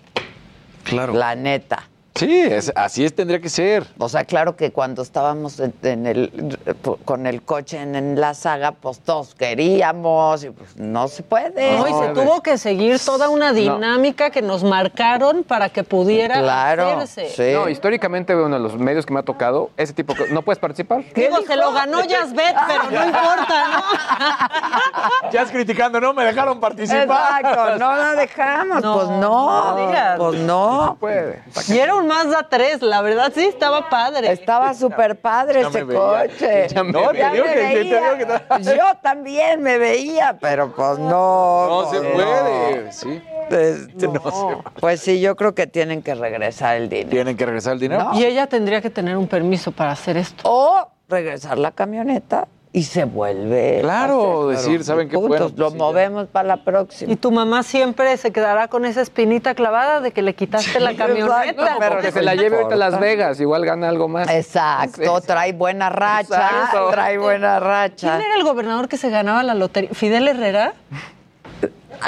Claro. La neta. Sí, es- así es, tendría que ser. O sea, claro que cuando estábamos en, en el, con el coche en, en la saga, pues todos queríamos y pues no se puede. No, y se tuvo que seguir toda una dinámica que nos marcaron para que pudiera Claro, hacerse. No, históricamente uno de los medios que me ha tocado, ese tipo, ¿no puedes participar? Digo, se lo ganó Jasbet, pero no importa, ¿no? Ya es criticando, no me dejaron participar. Exacto, no la dejamos, pues no, no digas. pues no. puede. Y era un Mazda 3, la verdad sí, estaba padre. Estaba súper padre Ya ese veía. coche. Ya me No, te digo me que- te digo veía. que ta- Yo también me veía, pero pues no. No se pues puede, sí. Este, No se- Pues sí, yo creo que tienen que regresar el dinero. Tienen que regresar el dinero. Y ella tendría que tener un permiso para hacer esto. O regresar la camioneta y se vuelve. Claro, hacer. decir, ¿saben qué? Puntos, Bueno, lo sí, movemos para la próxima. Y tu mamá siempre se quedará con esa espinita clavada de que le quitaste la camioneta. exacto, pero Que se la lleve ahorita a Las Vegas, igual gana algo más. Exacto, trae buena racha, Exacto. trae buena racha. ¿Quién era el gobernador que se ganaba la lotería? ¿Fidel Herrera?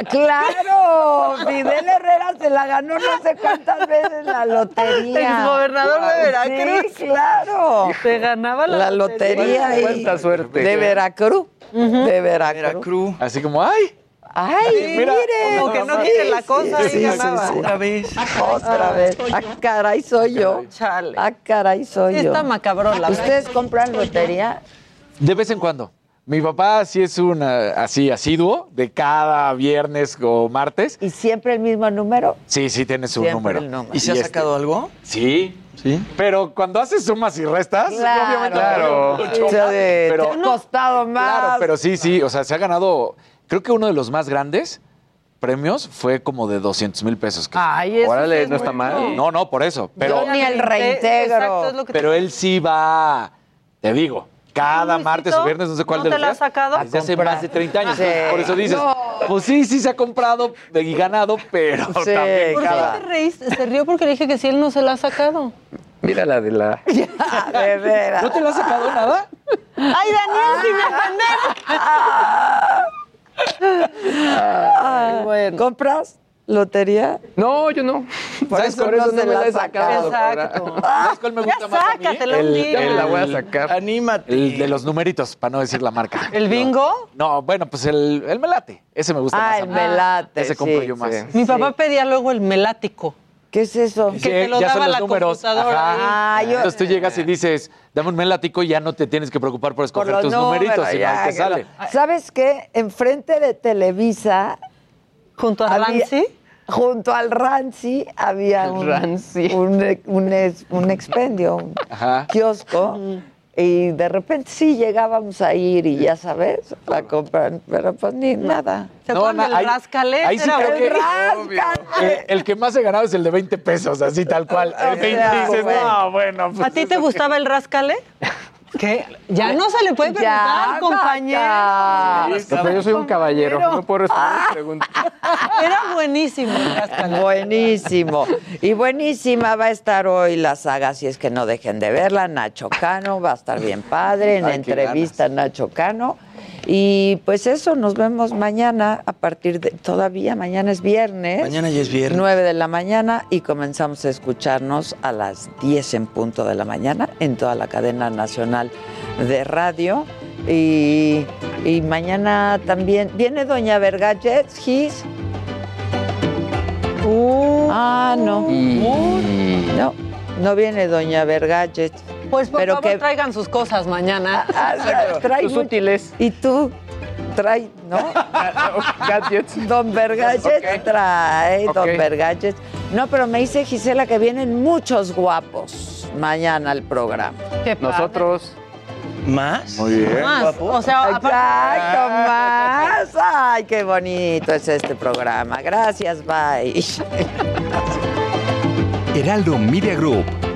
¡Claro! Fidel Herrera se la ganó no sé cuántas veces la lotería. Exgobernador de Veracruz. Sí, claro. Se ganaba la, La lotería ahí. Cuánta suerte. de Veracruz. De Veracruz. Veracruz. Así como, ¡ay! Ay, Mira, mire. Como que no quiere la cosa sí, y sí, ganaba. sí. Otra vez. Otra vez. Ah, caray, soy yo. Chale. Ah, caray, soy yo. está macabrón, la. ¿Ustedes compran lotería? De vez en cuando. Mi papá sí es un eh, así asiduo de cada viernes o martes. ¿Y siempre el mismo número? Sí, sí tiene su Siempre número. el número. ¿Y se ha este- sacado algo? Sí. Sí. Pero cuando haces sumas y restas, Claro. obviamente Claro. mucho O sea, más, de- pero, te ha costado más. Claro, pero sí, sí. O sea, se ha ganado. Creo que uno de los más grandes premios fue como de 200 mil pesos. que- Ay, eso Órale, es no está mal. bien. No, no, por eso. Pero, Yo ni el Exacto, reintegro. es lo que te- pero él sí va. Te digo. Cada martes o viernes, no sé cuál ¿No de te los la días, has sacado? Desde hace comprar. más de 30 años. Sí. Por eso dices, No. pues sí, sí se ha comprado y ganado, pero Sí, también ¿Por qué cada... te reíste? Se rió porque le dije que si él no se la ha sacado. Mira la de la. Ya, de veras. ¿No te lo has sacado nada? ¡Ay, Daniel, sin entender! Ay, bueno. ¿Compras lotería? No, yo no. Por ¿Sabes eso cuál no no se me la he sacado. Exacto. ¿Sabes cuál me Ya gusta más a mí? sácatelo. Ya me la voy a sacar. Anímate. El de los numeritos, para no decir la marca. ¿El bingo? No, bueno, pues el, el melate. Ese me gusta Ah, más. a el melate, Ese compro sí, yo más. sí. Mi papá pedía luego el melático. ¿Qué es eso? Que te lo ya son daba los la números. computadora. Ajá. Ah, yo- Entonces tú llegas y dices, dame un melatico y ya no te tienes que preocupar por Por escoger los tus números, numeritos, sino ya, el que sale. ¿Sabes qué? Enfrente de Televisa, Junto a Rancy. junto al Ranci, había El un, Ranci. un, un un expendio, un Ajá. kiosco. Y de repente sí llegábamos a ir y ya sabes, la compran, pero pues ni nada. ¿Se No, na- del ahí- rascale? ahí sí Era creo que- ¡El! El, el que más he ganado es el de 20 pesos, así tal cual. El 20 sea, dices, bueno. no, bueno. pues ¿A ti te gustaba el rascale? ¿Qué? Ya no se le puede preguntar, compañero. No, pero yo soy un caballero, no puedo responder Ah. preguntas. Era buenísimo. Buenísimo. Y buenísima va a estar hoy la saga, si es que no dejen de verla. Nacho Cano va a estar bien padre en Ay, entrevista Nacho Cano. Y pues eso, nos vemos mañana a partir de, todavía mañana es viernes. Mañana ya es viernes. 9 de la mañana y comenzamos a escucharnos a las 10 en punto de la mañana en toda la cadena nacional de radio. Y, y mañana también viene Doña Vergalles, Gis. ah, no. No, no viene Doña Vergalles. Pues por Pero favor que- traigan sus cosas mañana. trae Sus mucho- útiles. Y tú trae, ¿no? Gadgets. Don Vergalles Ok. trae, Don Ok. Vergalles. No, pero me dice Gisela que vienen muchos guapos mañana al programa. Nosotros. ¿Más? Muy bien. Más, o sea, aparte- Exacto, más. Ay, qué bonito es este programa. Gracias, bye. Heraldo Media Group